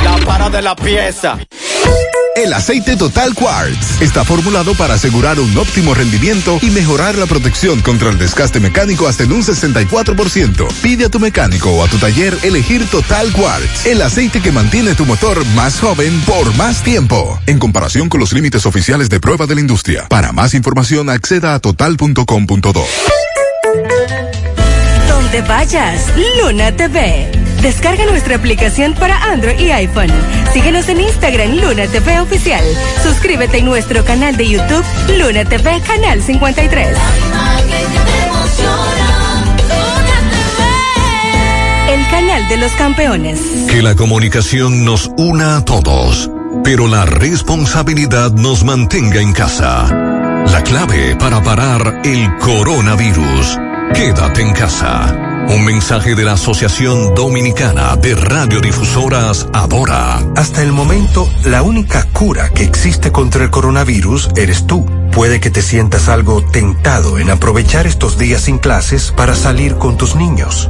La para de la pieza. El aceite Total Quartz está formulado para asegurar un óptimo rendimiento y mejorar la protección contra el desgaste mecánico hasta en un 64%. Pide a tu mecánico o a tu taller elegir Total Quartz, el aceite que mantiene tu motor más joven por más tiempo. En comparación con los límites oficiales de prueba de la industria. Para más información acceda a total.com.do. Donde vayas, Luna TV. Descarga nuestra aplicación para Android y iPhone. Síguenos en Instagram Luna TV Oficial. Suscríbete en nuestro canal de YouTube Luna TV Canal 53. El canal de los campeones. Que la comunicación nos una a todos, pero la responsabilidad nos mantenga en casa. La clave para parar el coronavirus. Quédate en casa. Un mensaje de la Asociación Dominicana de Radiodifusoras Adora. Hasta el momento, la única cura que existe contra el coronavirus eres tú. Puede que te sientas algo tentado en aprovechar estos días sin clases para salir con tus niños.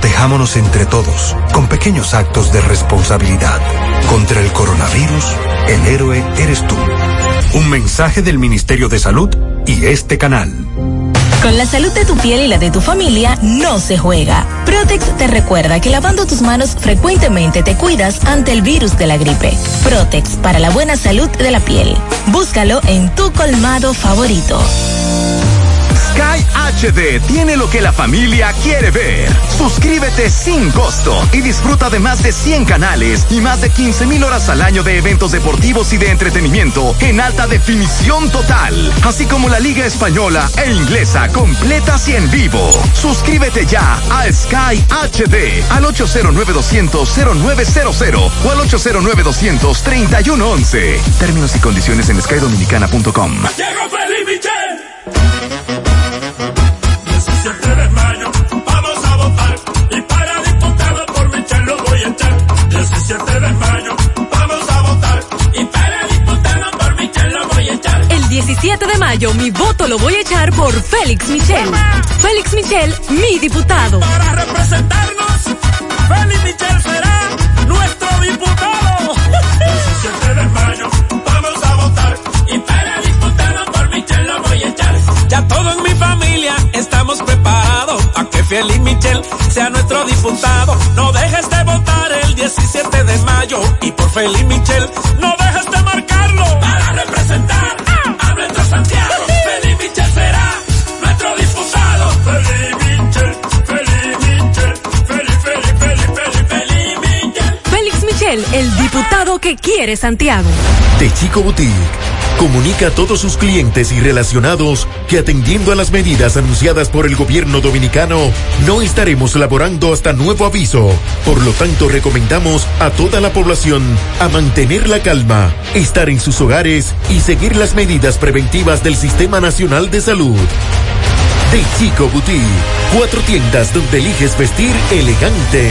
Protejámonos entre todos, con pequeños actos de responsabilidad. Contra el coronavirus, el héroe eres tú. Un mensaje del Ministerio de Salud y este canal. Con la salud de tu piel y la de tu familia no se juega. Protex te recuerda que lavando tus manos frecuentemente te cuidas ante el virus de la gripe. Protex para la buena salud de la piel. Búscalo en tu colmado favorito. Sky HD tiene lo que la familia quiere ver. Suscríbete sin costo y disfruta de más de 100 canales y más de 15 mil horas al año de eventos deportivos y de entretenimiento en alta definición total, así como la Liga Española e Inglesa completas y en vivo. Suscríbete ya a Sky HD al 809-200-0900 o al 809-200-3111. Términos y condiciones en skydominicana.com. Llegó Feliz Michel. El 17 de mayo mi voto lo voy a echar por Félix Michel. Félix Michel, mi diputado. Para representarnos, Félix Michel será nuestro diputado. 17 de mayo, vamos a votar. Y para diputado por Michel lo voy a echar. Ya todo en mi familia estamos preparados a que Félix Michel sea nuestro diputado. No dejes de votar el 17 y por Félix Michel no dejes de marcarlo. Para representar el diputado que quiere Santiago. De Chico Boutique. Comunica a todos sus clientes y relacionados que atendiendo a las medidas anunciadas por el gobierno dominicano, no estaremos laborando hasta nuevo aviso. Por lo tanto, recomendamos a toda la población a mantener la calma, estar en sus hogares y seguir las medidas preventivas del Sistema Nacional de Salud. De Chico Boutique, cuatro tiendas donde eliges vestir elegante.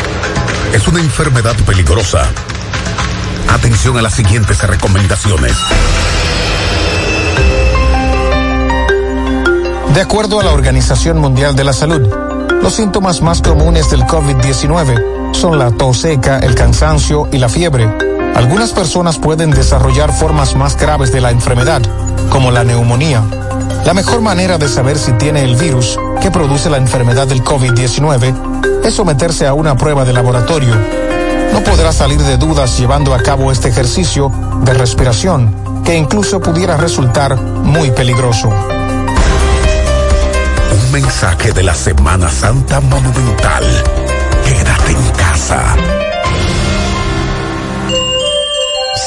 es una enfermedad peligrosa. Atención a las siguientes recomendaciones. De acuerdo a la Organización Mundial de la Salud, los síntomas más comunes del COVID-19 son la tos seca, el cansancio y la fiebre. Algunas personas pueden desarrollar formas más graves de la enfermedad, como la neumonía. La mejor manera de saber si tiene el virus que produce la enfermedad del COVID-19 es someterse a una prueba de laboratorio. No podrá salir de dudas llevando a cabo este ejercicio de respiración, que incluso pudiera resultar muy peligroso. Un mensaje de la Semana Santa Monumental. Quédate en casa.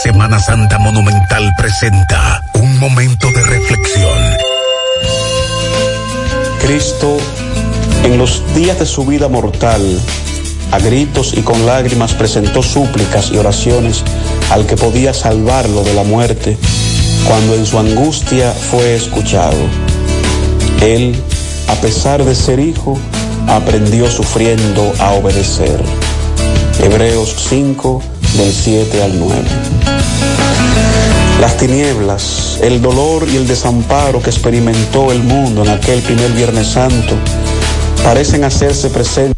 Semana Santa Monumental presenta un momento de reflexión. Cristo, en los días de su vida mortal, a gritos y con lágrimas presentó súplicas y oraciones al que podía salvarlo de la muerte, cuando en su angustia fue escuchado. Él, a pesar de ser hijo, aprendió sufriendo a obedecer. Hebreos 5, del 7 al 9. Las tinieblas, el dolor y el desamparo que experimentó el mundo en aquel primer Viernes Santo parecen hacerse presentes.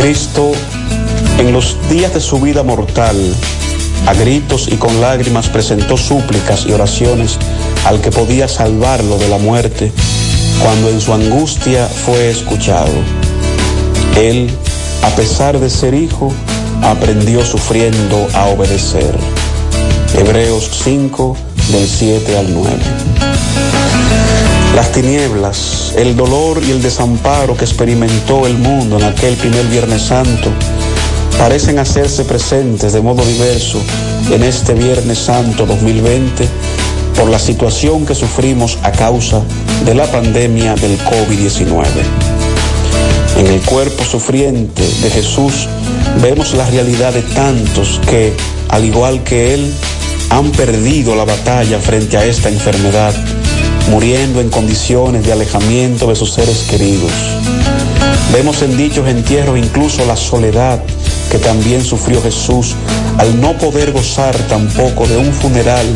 Cristo, en los días de su vida mortal, a gritos y con lágrimas presentó súplicas y oraciones al que podía salvarlo de la muerte, cuando en su angustia fue escuchado. Él, a pesar de ser hijo, aprendió sufriendo a obedecer. Hebreos 5 del 7 al 9. Las tinieblas, el dolor y el desamparo que experimentó el mundo en aquel primer Viernes Santo parecen hacerse presentes de modo diverso en este Viernes Santo 2020 por la situación que sufrimos a causa de la pandemia del COVID-19. En el cuerpo sufriente de Jesús vemos la realidad de tantos que, al igual que Él, han perdido la batalla frente a esta enfermedad, muriendo en condiciones de alejamiento de sus seres queridos. Vemos en dichos entierros incluso la soledad que también sufrió Jesús al no poder gozar tampoco de un funeral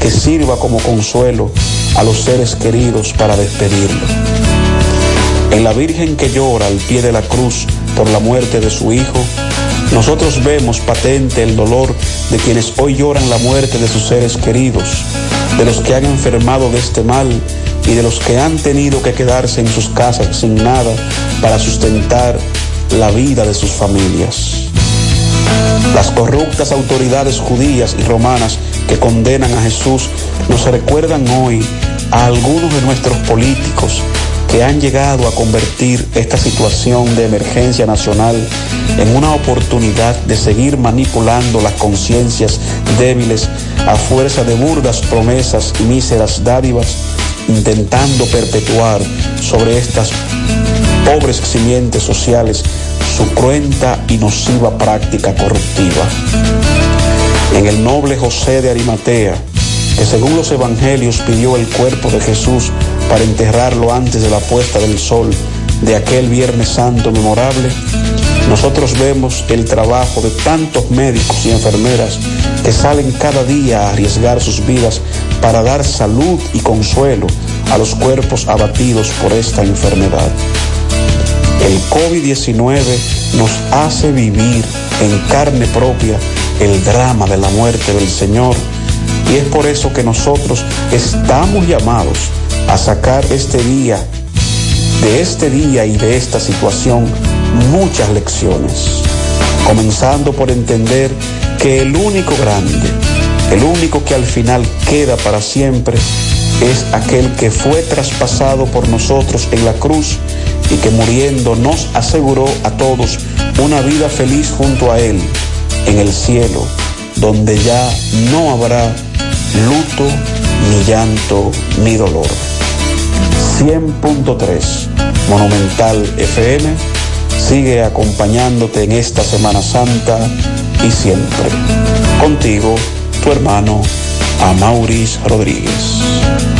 que sirva como consuelo a los seres queridos para despedirlo. En la Virgen que llora al pie de la cruz por la muerte de su Hijo, nosotros vemos patente el dolor de quienes hoy lloran la muerte de sus seres queridos, de los que han enfermado de este mal y de los que han tenido que quedarse en sus casas sin nada para sustentar la vida de sus familias. Las corruptas autoridades judías y romanas que condenan a Jesús nos recuerdan hoy a algunos de nuestros políticos que han llegado a convertir esta situación de emergencia nacional en una oportunidad de seguir manipulando las conciencias débiles a fuerza de burdas promesas y míseras dádivas, intentando perpetuar sobre estas pobres simientes sociales su cruenta y nociva práctica corruptiva. En el noble José de Arimatea, que según los evangelios pidió el cuerpo de Jesús para enterrarlo antes de la puesta del sol de aquel Viernes Santo memorable, nosotros vemos el trabajo de tantos médicos y enfermeras que salen cada día a arriesgar sus vidas para dar salud y consuelo a los cuerpos abatidos por esta enfermedad. El COVID-19 nos hace vivir en carne propia el drama de la muerte del Señor y es por eso que nosotros estamos llamados a sacar este día, de este día y de esta situación, muchas lecciones. Comenzando por entender que el único grande, el único que al final queda para siempre, es aquel que fue traspasado por nosotros en la cruz y que muriendo nos aseguró a todos una vida feliz junto a Él en el cielo, donde ya no habrá luto, ni llanto, ni dolor. 100.3 Monumental FM sigue acompañándote en esta Semana Santa y siempre. Contigo, tu hermano Amauris Rodríguez.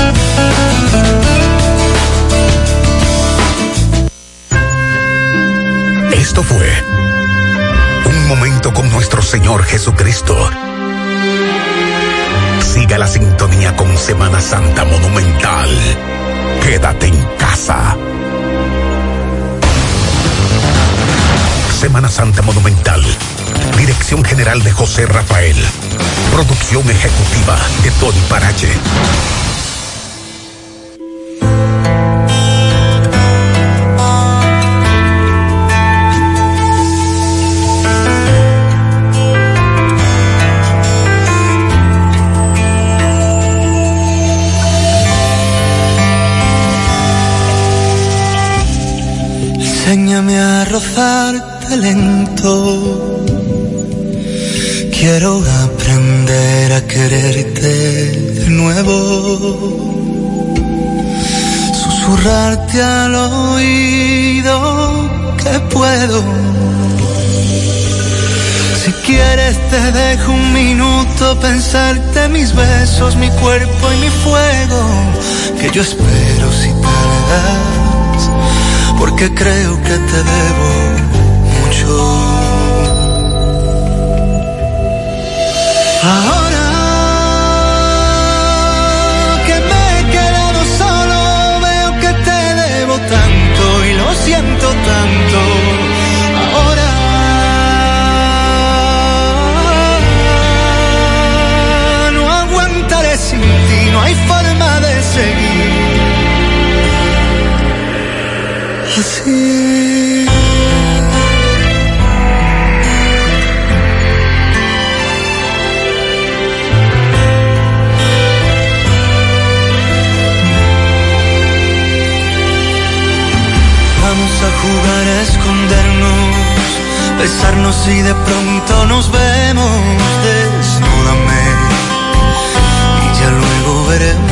Esto fue un momento con nuestro Señor Jesucristo. Siga la sintonía con Semana Santa Monumental. Quédate en casa. Semana Santa Monumental. Dirección General de José Rafael. Producción ejecutiva de Tony Parache. Rozarte lento. Quiero aprender a quererte de nuevo. Susurrarte al oído que puedo. Si quieres te dejo un minuto pensarte mis besos, mi cuerpo y mi fuego. Que yo espero si tardas porque creo que te debo mucho. Vamos a jugar a escondernos, besarnos y de pronto nos vemos. Desnúdame y ya luego veremos.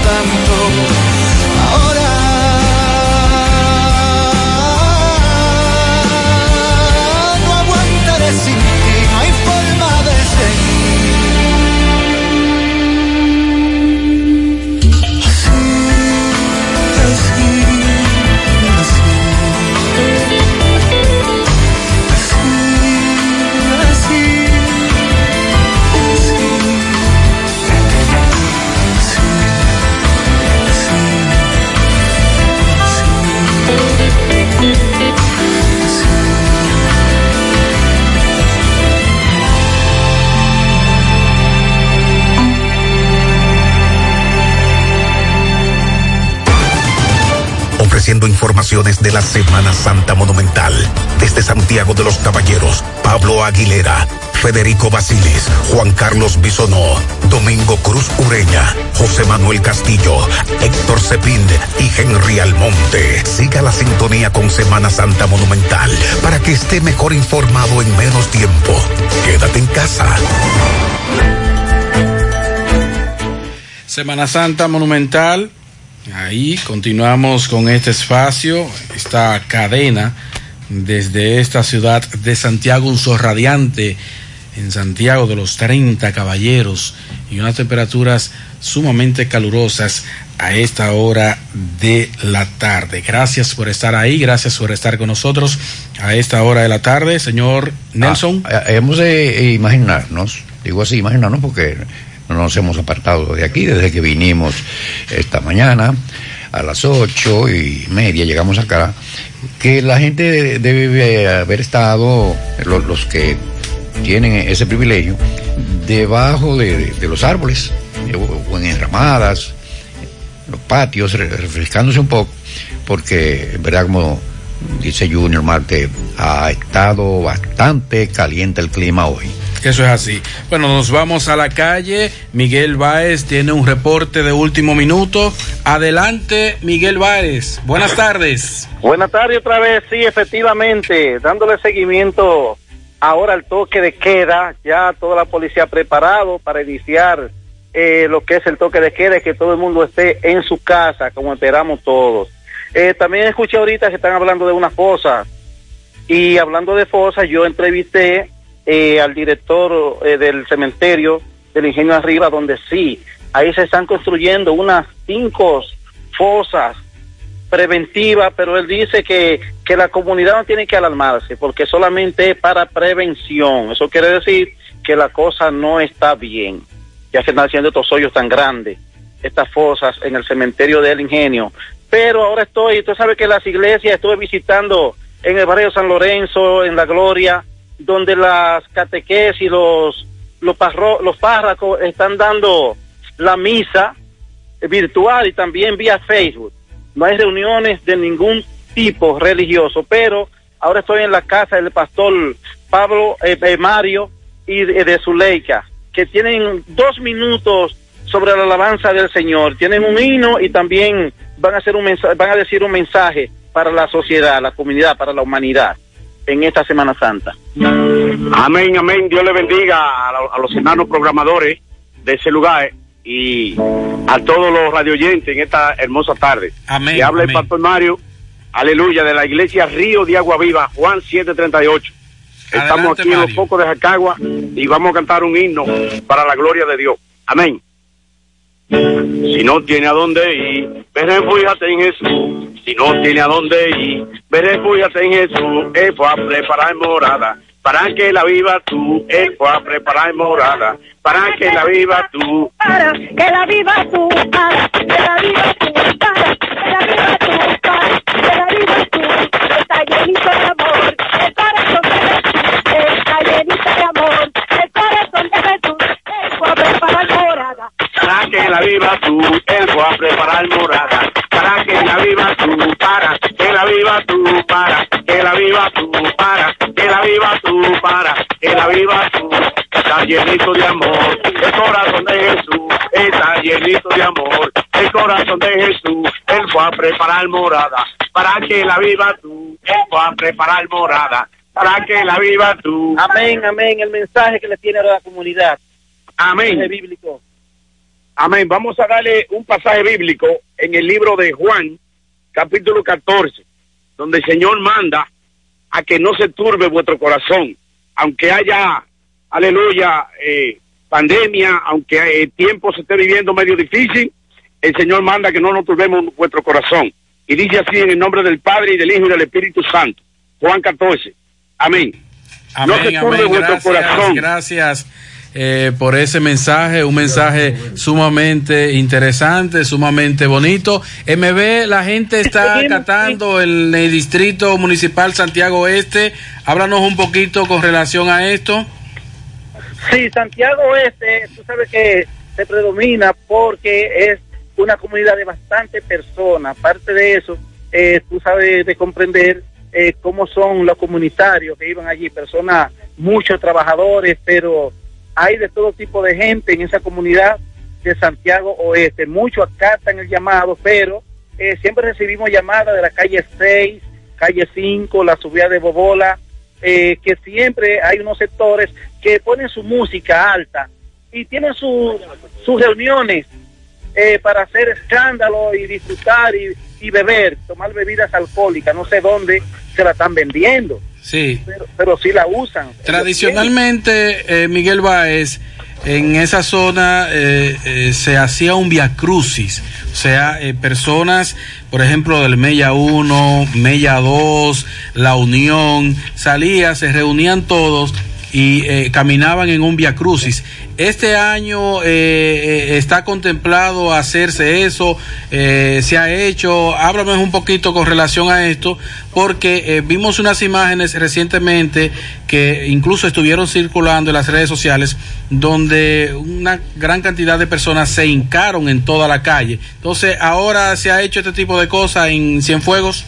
tanto. Informaciones de la Semana Santa Monumental. Desde Santiago de los Caballeros, Pablo Aguilera, Federico Basilis, Juan Carlos Bisonó, Domingo Cruz Ureña, José Manuel Castillo, Héctor Cepín y Henry Almonte. Siga la sintonía con Semana Santa Monumental para que esté mejor informado en menos tiempo. Quédate en casa. Semana Santa Monumental. Ahí continuamos con este espacio, esta cadena desde esta ciudad de Santiago, un sol radiante en Santiago de los 30 caballeros y unas temperaturas sumamente calurosas a esta hora de la tarde. Gracias por estar ahí, gracias por estar con nosotros a esta hora de la tarde, señor Nelson. Ah, eh, hemos de imaginarnos, digo así, imaginarnos porque no nos hemos apartado de aquí desde que vinimos esta mañana a las ocho y media llegamos acá que la gente debe haber estado los, que tienen ese privilegio debajo de, de- los árboles eh, o en enramadas los patios re- refrescándose un poco porque en verdad como dice Junior Marte ha estado bastante caliente el clima hoy Eso es así. Bueno, nos vamos a la calle. Miguel Báez tiene un reporte de último minuto. Adelante, Miguel Báez. Buenas tardes. Buenas tardes otra vez, sí, efectivamente, dándole seguimiento ahora al toque de queda, ya toda la policía preparado para iniciar eh, lo que es el toque de queda, que todo el mundo esté en su casa, como esperamos todos. Eh, también escuché ahorita que están hablando de una fosa, y hablando de fosa, yo entrevisté eh, al director eh, del cementerio del Ingenio Arriba, donde sí, ahí se están construyendo unas cinco fosas preventiva, pero él dice que, que la comunidad no tiene que alarmarse porque solamente es para prevención. Eso quiere decir que la cosa no está bien, ya se están haciendo estos hoyos tan grandes, estas fosas en el cementerio del ingenio. Pero ahora estoy, tú sabes que las iglesias estuve visitando en el barrio San Lorenzo, en La Gloria, donde las catequesis y los, los, parro- los párrocos están dando la misa virtual y también vía Facebook. No hay reuniones de ningún tipo religioso, pero ahora estoy en la casa del pastor Pablo eh, eh, Mario y de, de Zuleika, que tienen dos minutos sobre la alabanza del Señor. Tienen un himno y también van a hacer un mensaje, van a decir un mensaje para la sociedad, la comunidad, para la humanidad en esta Semana Santa. Amén, amén. Dios le bendiga a, a los hermanos programadores de ese lugar y a todos los radioyentes en esta hermosa tarde. Amén, Le habla el pastor Mario, aleluya, de la iglesia Río de Agua Viva, Juan 738. Estamos Adelante, aquí en los focos de Jacagua y vamos a cantar un himno para la gloria de Dios. Amén. Si no tiene a dónde ir, ve refúgiate en Jesús. Si no tiene a dónde ir, ve refúgiate en Jesús. Él fue preparar morada para que la viva tú. Él fue a preparar morada para que la viva tú. para que la viva tú, para que la viva tú, para que la viva tú, para que la viva tú. Está llenito que la viva tú, fue a preparar morada. Para que la viva tú, para que la viva tú, para que la viva tú, para que la viva tú, para que la viva tú. Está llenito de amor, el corazón de Jesús está llenito de amor. El corazón de Jesús, él fue a preparar morada. Para que la viva tú, él fue a preparar morada. Para que la viva tú. Amén, amén. El mensaje que le tiene a la comunidad. Amén. Bíblico. Amén. Vamos a darle un pasaje bíblico en el libro de Juan, capítulo 14, donde el Señor manda a que no se turbe vuestro corazón, aunque haya, aleluya, eh, pandemia, aunque el tiempo se esté viviendo medio difícil, el Señor manda que no nos turbemos vuestro corazón. Y dice así en el nombre del Padre y del Hijo y del Espíritu Santo. Juan 14. Amén. no se Amén, turbe amén. vuestro Gracias, corazón. gracias eh, por ese mensaje, un mensaje sumamente interesante, sumamente bonito. MB, la gente está acatando en el distrito municipal Santiago Oeste. Háblanos un poquito con relación a esto. Sí, Santiago Oeste, tú sabes que se predomina porque es una comunidad de bastante personas. Aparte de eso, eh, tú sabes de comprender eh, cómo son los comunitarios que iban allí, personas, muchos trabajadores, pero hay de todo tipo de gente en esa comunidad de Santiago Oeste. Muchos acatan el llamado, pero eh, siempre recibimos llamadas de la calle 6, calle 5, la subida de Bobola, eh, que siempre hay unos sectores que ponen su música alta y tienen su- sus reuniones eh, para hacer escándalo y disfrutar y, y beber, tomar bebidas alcohólicas. No sé dónde se la están vendiendo, Sí. pero, pero sí la usan. Tradicionalmente, eh, Miguel Báez, en esa zona eh, eh, se hacía un via crucis, o sea, eh, personas, por ejemplo, del Mella 1, Mella 2, La Unión, salía, se reunían todos y eh, caminaban en un via crucis. Este año eh, eh, está contemplado hacerse eso, eh, se ha hecho. Háblame un poquito con relación a esto, porque eh, vimos unas imágenes recientemente que incluso estuvieron circulando en las redes sociales, donde una gran cantidad de personas se hincaron en toda la calle. Entonces, ahora se ha hecho este tipo de cosas en Cienfuegos.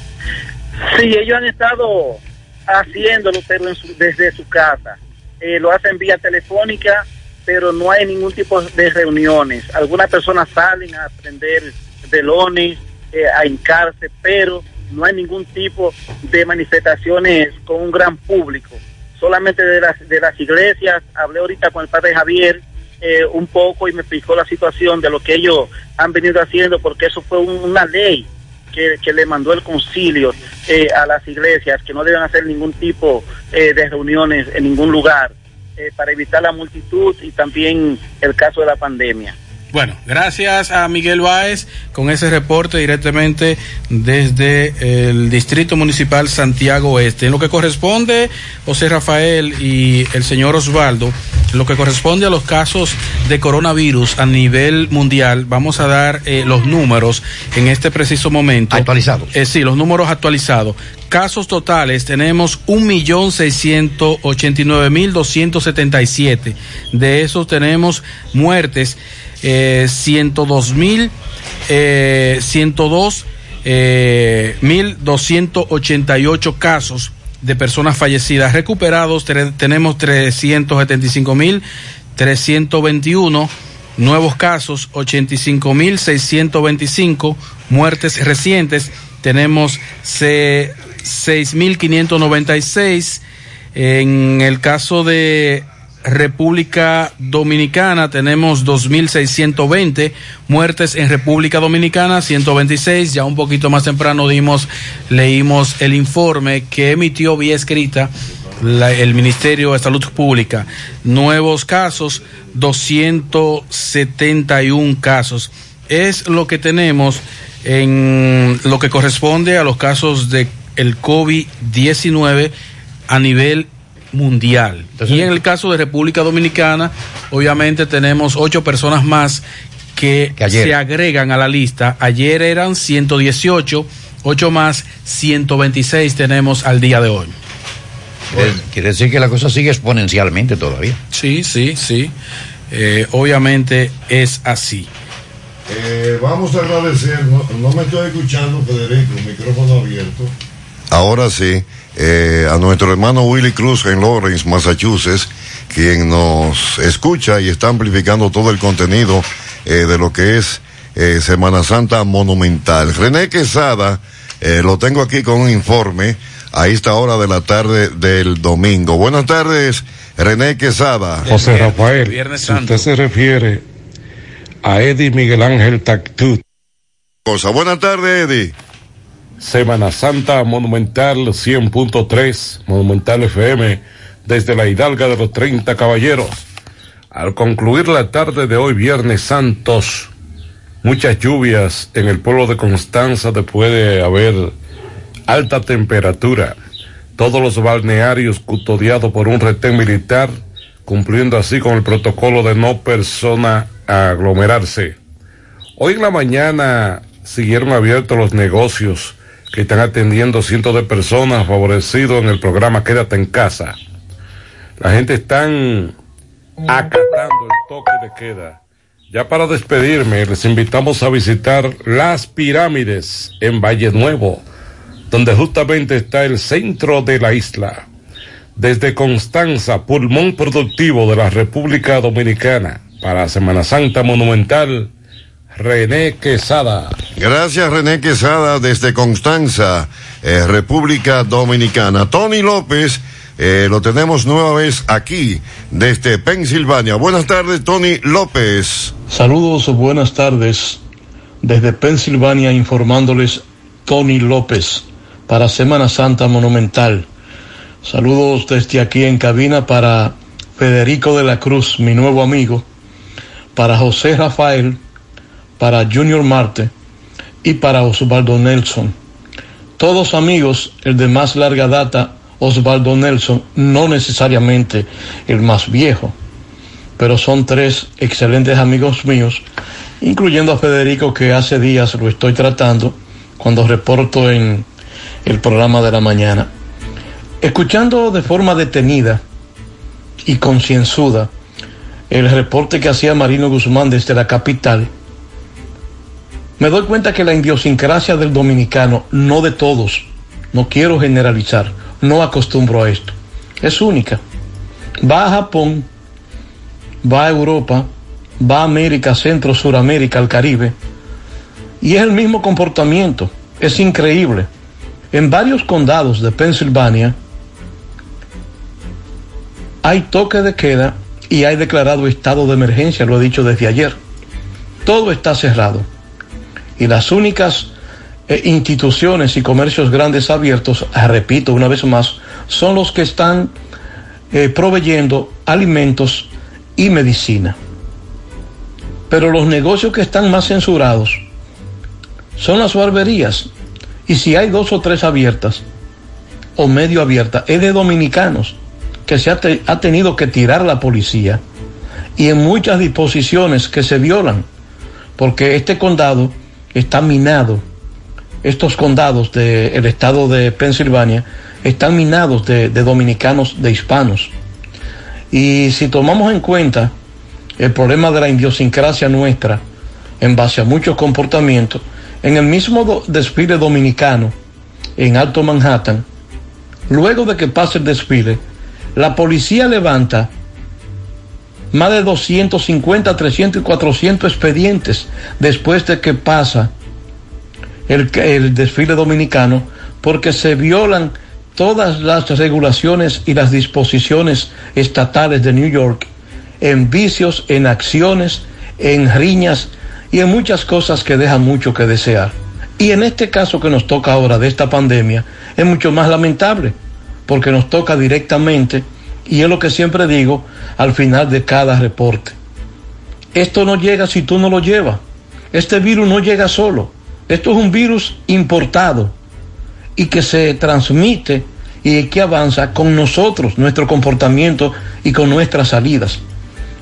Sí, ellos han estado haciéndolo, en su- desde su casa. Eh, lo hacen vía telefónica, pero no hay ningún tipo de reuniones. Algunas personas salen a prender velones, eh, a hincarse, pero no hay ningún tipo de manifestaciones con un gran público. Solamente de las, de las iglesias, hablé ahorita con el padre Javier eh, un poco y me explicó la situación de lo que ellos han venido haciendo, porque eso fue un- una ley que, le mandó el concilio eh, a las iglesias que no deben hacer ningún tipo eh, de reuniones en ningún lugar eh, para evitar la multitud y también el caso de la pandemia. Bueno, gracias a Miguel Báez con ese reporte directamente desde el Distrito Municipal Santiago Oeste. En lo que corresponde, José Rafael y el señor Osvaldo, en lo que corresponde a los casos de coronavirus a nivel mundial, vamos a dar eh, los números en este preciso momento. Actualizados. Eh, sí, los números actualizados. Casos totales tenemos 1.689.277. De esos tenemos muertes eh, 102 mil, eh, 102 eh, mil 288 casos de personas fallecidas. Recuperados tenemos 375 mil 321 nuevos casos, 85 mil 625 muertes recientes. Tenemos se- 6.596. En el caso de República Dominicana tenemos 2.620 muertes en República Dominicana, 126. Ya un poquito más temprano dimos, leímos el informe que emitió vía escrita el Ministerio de Salud Pública. Nuevos casos, 271 casos. Es lo que tenemos en lo que corresponde a los casos de el COVID-19 a nivel mundial. y en el caso de República Dominicana, obviamente tenemos ocho personas más que, se agregan a la lista. Ayer eran 118, ocho más, 126 tenemos al día de hoy. Quiere, quiere decir que la cosa sigue exponencialmente todavía. Sí, sí, sí. Eh, obviamente es así. Eh, vamos a agradecer, no, no me estoy escuchando, Federico, micrófono abierto. Ahora sí, eh, a nuestro hermano Willy Cruz en Lawrence, Massachusetts, quien nos escucha y está amplificando todo el contenido eh, de lo que es eh, Semana Santa Monumental. René Quesada, eh, lo tengo aquí con un informe a esta hora de la tarde del domingo. Buenas tardes, René Quesada. José Rafael, Viernes si usted se refiere a Eddie Miguel Ángel Tactut. Cosa. Buenas tardes, Eddie. Semana Santa Monumental 100.3, Monumental FM, desde la Hidalga de los 30 Caballeros. Al concluir la tarde de hoy, Viernes Santos, muchas lluvias en el pueblo de Constanza después de haber alta temperatura. Todos los balnearios custodiados por un retén militar, cumpliendo así con el protocolo de no persona aglomerarse. Hoy en la mañana siguieron abiertos los negocios que están atendiendo cientos de personas favorecidos en el programa Quédate en casa. La gente están acatando el toque de queda. Ya para despedirme, les invitamos a visitar las pirámides en Valle Nuevo, donde justamente está el centro de la isla. Desde Constanza, pulmón productivo de la República Dominicana, para Semana Santa Monumental, René Quesada. Gracias René Quesada desde Constanza, eh, República Dominicana. Tony López, eh, lo tenemos nueva vez aquí desde Pensilvania. Buenas tardes, Tony López. Saludos, buenas tardes. Desde Pensilvania informándoles Tony López para Semana Santa Monumental. Saludos desde aquí en cabina para Federico de la Cruz, mi nuevo amigo, para José Rafael, para Junior Marte y para Osvaldo Nelson. Todos amigos, el de más larga data, Osvaldo Nelson, no necesariamente el más viejo, pero son tres excelentes amigos míos, incluyendo a Federico que hace días lo estoy tratando cuando reporto en el programa de la mañana. Escuchando de forma detenida y concienzuda el reporte que hacía Marino Guzmán desde la capital, me doy cuenta que la idiosincrasia del dominicano, no de todos, no quiero generalizar, no acostumbro a esto, es única. Va a Japón, va a Europa, va a América, Centro, Suramérica, al Caribe, y es el mismo comportamiento, es increíble. En varios condados de Pensilvania hay toque de queda y hay declarado estado de emergencia, lo he dicho desde ayer. Todo está cerrado y las únicas eh, instituciones y comercios grandes abiertos, ah, repito una vez más, son los que están eh, proveyendo alimentos y medicina. Pero los negocios que están más censurados son las barberías. Y si hay dos o tres abiertas o medio abiertas, es de dominicanos que se ha, te- ha tenido que tirar la policía y en muchas disposiciones que se violan, porque este condado está minado. Estos condados del estado de Pensilvania están minados de, de dominicanos, de hispanos. Y si tomamos en cuenta el problema de la idiosincrasia nuestra, en base a muchos comportamientos, en el mismo desfile dominicano, en Alto Manhattan, luego de que pase el desfile, la policía levanta más de 250, 300 y 400 expedientes después de que pasa el, el desfile dominicano, porque se violan todas las regulaciones y las disposiciones estatales de New York en vicios, en acciones, en riñas y en muchas cosas que dejan mucho que desear. Y en este caso que nos toca ahora de esta pandemia es mucho más lamentable, porque nos toca directamente, y es lo que siempre digo al final de cada reporte. Esto no llega si tú no lo llevas. Este virus no llega solo. Esto es un virus importado y que se transmite y que avanza con nosotros, nuestro comportamiento y con nuestras salidas.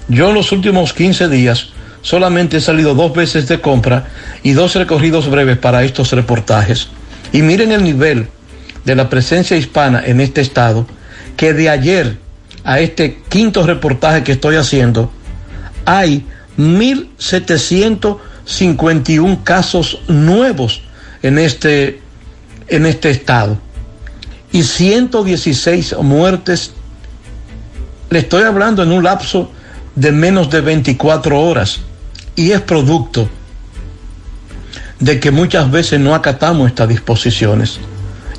Yo en los últimos 15 días solamente he salido dos veces de compra y dos recorridos breves para estos reportajes. Y miren el nivel de la presencia hispana en este estado, que de ayer a este quinto reportaje que estoy haciendo, hay 1.751 casos nuevos en este, en este estado y 116 muertes. Le estoy hablando en un lapso de menos de 24 horas y es producto de que muchas veces no acatamos estas disposiciones.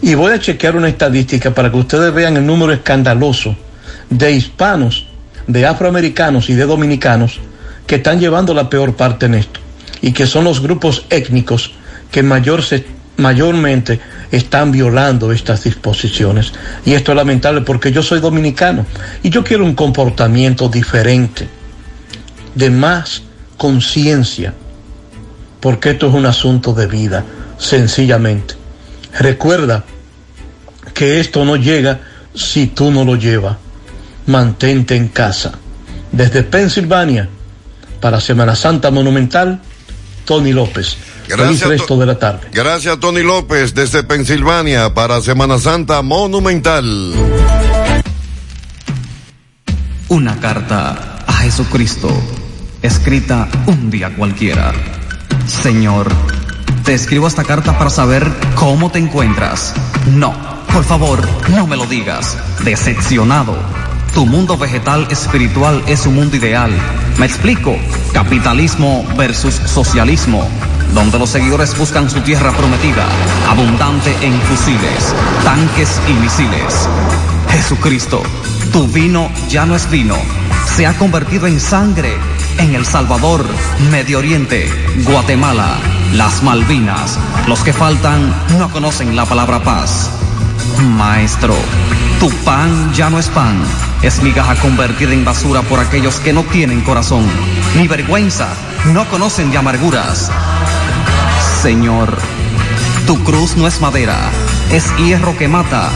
Y voy a chequear una estadística para que ustedes vean el número escandaloso de hispanos, de afroamericanos y de dominicanos que están llevando la peor parte en esto y que son los grupos étnicos que mayor se- mayormente están violando estas disposiciones. Y esto es lamentable porque yo soy dominicano y yo quiero un comportamiento diferente, de más conciencia, porque esto es un asunto de vida, sencillamente. Recuerda que esto no llega si tú no lo llevas. Mantente en casa. Desde Pensilvania, para Semana Santa Monumental, Tony López. Feliz Gracias, resto de la tarde. Gracias, Tony López, desde Pensilvania, para Semana Santa Monumental. Una carta a Jesucristo, escrita un día cualquiera. Señor, te escribo esta carta para saber cómo te encuentras. No, por favor, no me lo digas. Decepcionado. Tu mundo vegetal espiritual es un mundo ideal. Me explico. Capitalismo versus socialismo. Donde los seguidores buscan su tierra prometida, abundante en fusiles, tanques y misiles. Jesucristo, tu vino ya no es vino, se ha convertido en sangre en El Salvador, Medio Oriente, Guatemala, las Malvinas. Los que faltan no conocen la palabra paz. Maestro, tu pan ya no es pan, es migaja convertida en basura por aquellos que no tienen corazón, ni vergüenza, no conocen de amarguras. Señor, tu cruz no es madera, es hierro que mata,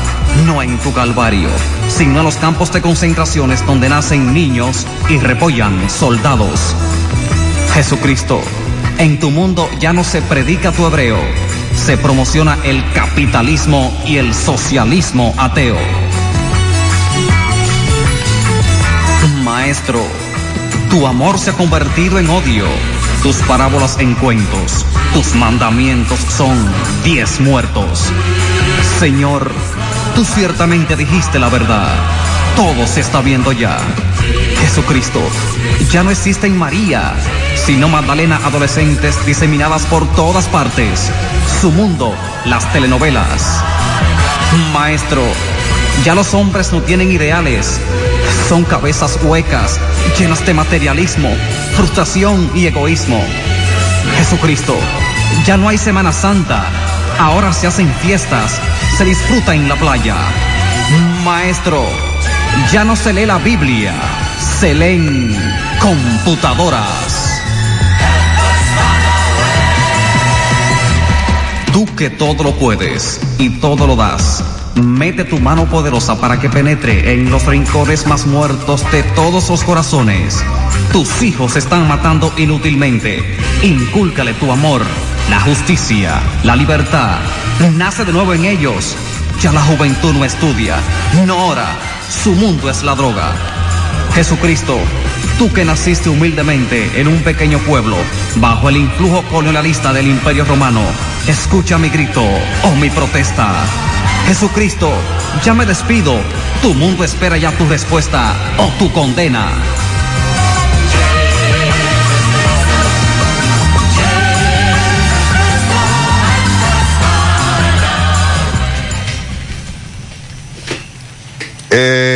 no en tu calvario, sino en los campos de concentraciones donde nacen niños y repollan soldados. Jesucristo, en tu mundo ya no se predica tu hebreo, se promociona el capitalismo y el socialismo ateo. Maestro, tu amor se ha convertido en odio, tus parábolas en cuentos, tus mandamientos son diez muertos. Señor, tú ciertamente dijiste la verdad, todo se está viendo ya. Jesucristo, ya no existen María, sino Magdalena adolescentes diseminadas por todas partes. Su mundo, las telenovelas. Maestro, ya los hombres no tienen ideales, son cabezas huecas, llenas de materialismo, frustración y egoísmo. Jesucristo, ya no hay Semana Santa, ahora se hacen fiestas, se disfruta en la playa. Maestro, ya no se lee la Biblia, Selén Computadoras. Tú que todo lo puedes y todo lo das. Mete tu mano poderosa para que penetre en los rincones más muertos de todos los corazones. Tus hijos están matando inútilmente. Incúlcale tu amor, la justicia, la libertad. Nace de nuevo en ellos. Ya la juventud no estudia, no ora. Su mundo es la droga Jesucristo, tú que naciste humildemente en un pequeño pueblo, bajo el influjo colonialista del Imperio Romano, escucha mi grito o mi protesta. Jesucristo, ya me despido. Tu mundo espera ya tu respuesta o tu condena. Eh,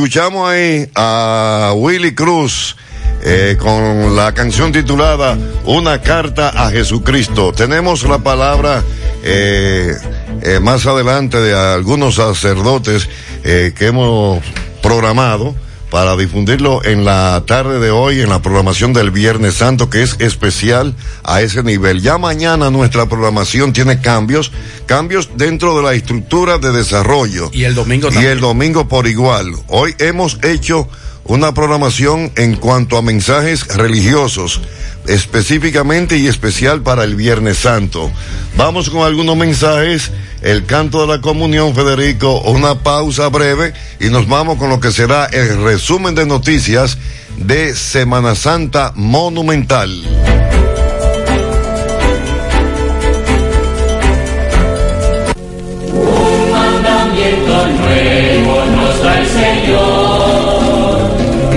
escuchamos ahí a Willy Cruz eh, con la canción titulada Una carta a Jesucristo. Tenemos la palabra eh, eh, más adelante de algunos sacerdotes que hemos programado para difundirlo en la tarde de hoy en la programación del Viernes Santo que es especial a ese nivel. Ya mañana nuestra programación tiene cambios, cambios dentro de la estructura de desarrollo. Y el domingo Y también. el domingo por igual. Hoy hemos hecho una programación en cuanto a mensajes religiosos, específicamente y especial para el Viernes Santo. Vamos con algunos mensajes, el canto de la comunión, Federico, una pausa breve y nos vamos con lo que será el resumen de noticias de Semana Santa Monumental. Nuevo nos da el Señor,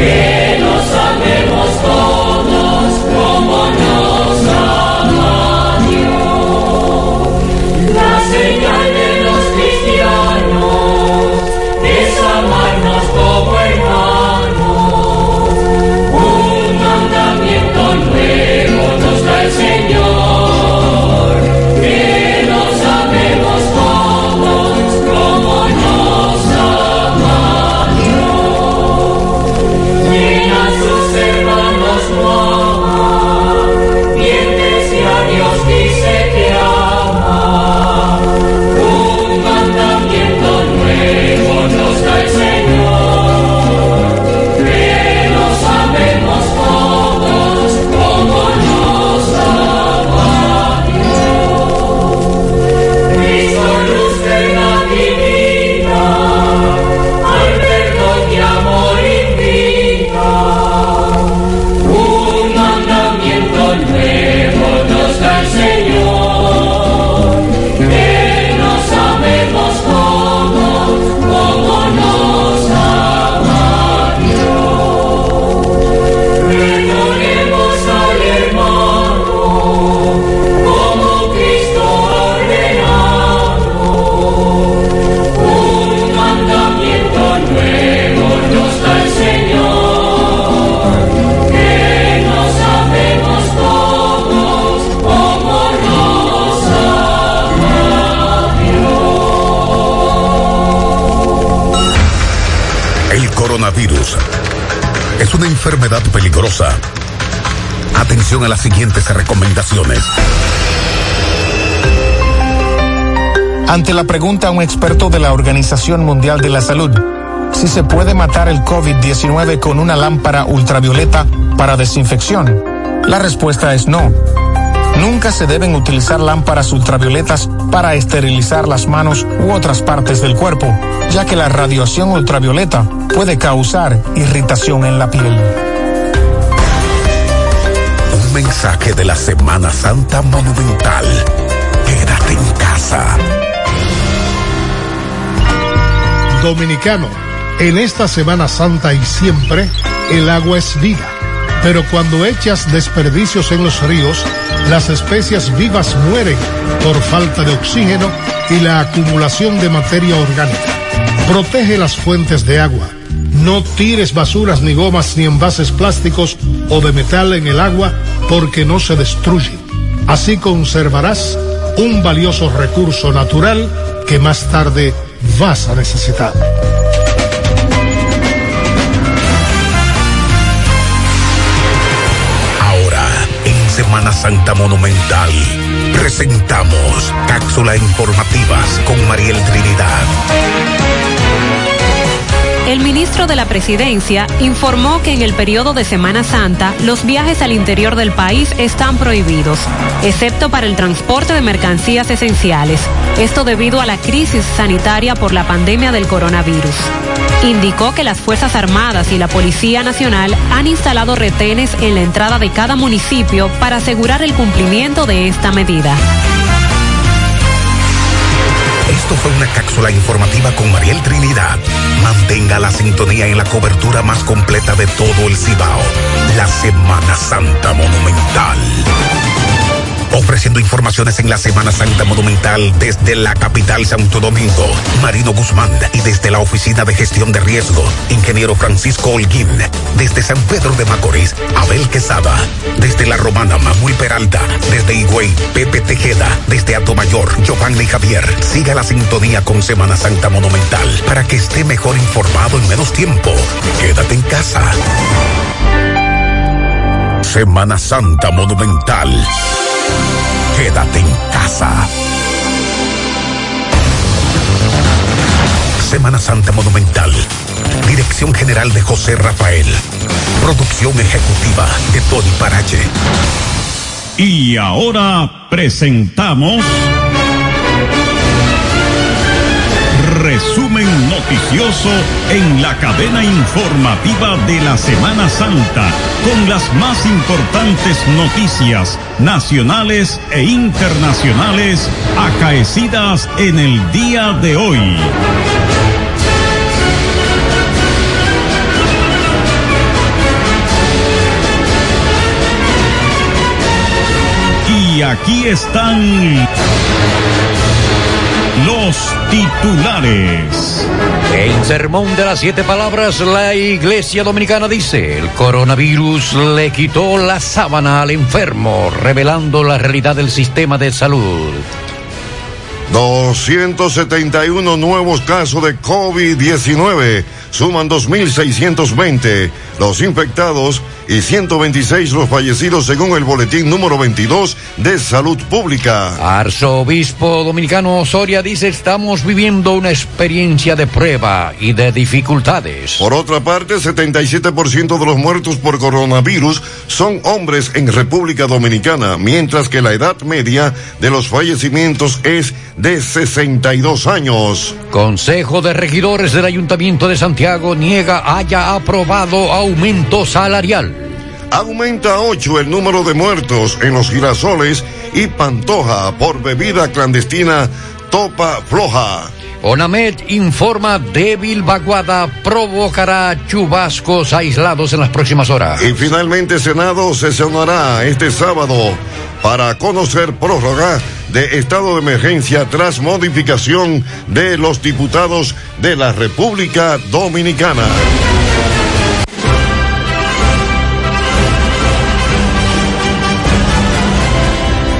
que A las siguientes recomendaciones. Ante la pregunta a un experto de la Organización Mundial de la Salud, si se puede matar el COVID-19 con una lámpara ultravioleta para desinfección, la respuesta es no. Nunca se deben utilizar lámparas ultravioletas para esterilizar las manos u otras partes del cuerpo, ya que la radiación ultravioleta puede causar irritación en la piel. Mensaje de la Semana Santa Monumental. Quédate en casa. Dominicano, en esta Semana Santa y siempre, el agua es vida. Pero cuando echas desperdicios en los ríos, las especies vivas mueren por falta de oxígeno y la acumulación de materia orgánica. Protege las fuentes de agua. No tires basuras ni gomas ni envases plásticos o de metal en el agua porque no se destruyen. Así conservarás un valioso recurso natural que más tarde vas a necesitar. Ahora, en Semana Santa Monumental presentamos cápsula informativas con Mariel Trinidad. El ministro de la Presidencia informó que en el periodo de Semana Santa los viajes al interior del país están prohibidos, excepto para el transporte de mercancías esenciales. Esto debido a la crisis sanitaria por la pandemia del coronavirus. Indicó que las Fuerzas Armadas y la Policía Nacional han instalado retenes en la entrada de cada municipio para asegurar el cumplimiento de esta medida. Esto fue una cápsula informativa con Mariel Trinidad. Mantenga la sintonía en la cobertura más completa de todo el Cibao. La Semana Santa Monumental. Ofreciendo informaciones en la Semana Santa Monumental desde la capital Santo Domingo, Marino Guzmán y desde la Oficina de Gestión de Riesgo, Ingeniero Francisco Holguín, desde San Pedro de Macorís, Abel Quesada, desde La Romana, Manuel Peralta, desde Higüey, Pepe Tejeda, desde Atomayor, Giovanni Javier. Siga la sintonía con Semana Santa Monumental para que esté mejor informado en menos tiempo. Quédate en casa. Semana Santa Monumental. Quédate en casa. Semana Santa Monumental. Dirección General de José Rafael. Producción ejecutiva de Tony Parache. Y ahora presentamos resumen noticioso en la cadena informativa de la Semana Santa con las más importantes noticias nacionales e internacionales acaecidas en el día de hoy. Y aquí están los titulares. En Sermón de las Siete Palabras, la Iglesia Dominicana dice, el coronavirus le quitó la sábana al enfermo, revelando la realidad del sistema de salud. 271 nuevos casos de COVID-19, suman 2.620 los infectados y 126 los fallecidos según el boletín número 22 de salud pública. Arzobispo dominicano Osoria dice estamos viviendo una experiencia de prueba y de dificultades. Por otra parte, 77% de los muertos por coronavirus son hombres en República Dominicana, mientras que la edad media de los fallecimientos es de 62 años. Consejo de Regidores del Ayuntamiento de Santiago niega haya aprobado aumento salarial. Aumenta a 8 el número de muertos en los girasoles y Pantoja por bebida clandestina Topa Floja. Onamed informa débil vaguada provocará chubascos aislados en las próximas horas. Y finalmente Senado sesionará este sábado para conocer prórroga de estado de emergencia tras modificación de los diputados de la República Dominicana.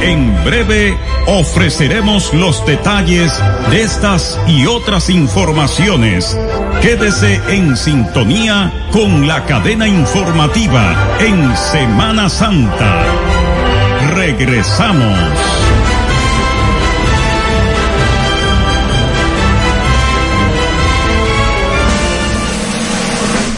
En breve ofreceremos los detalles de estas y otras informaciones. Quédese en sintonía con la cadena informativa en Semana Santa. Regresamos.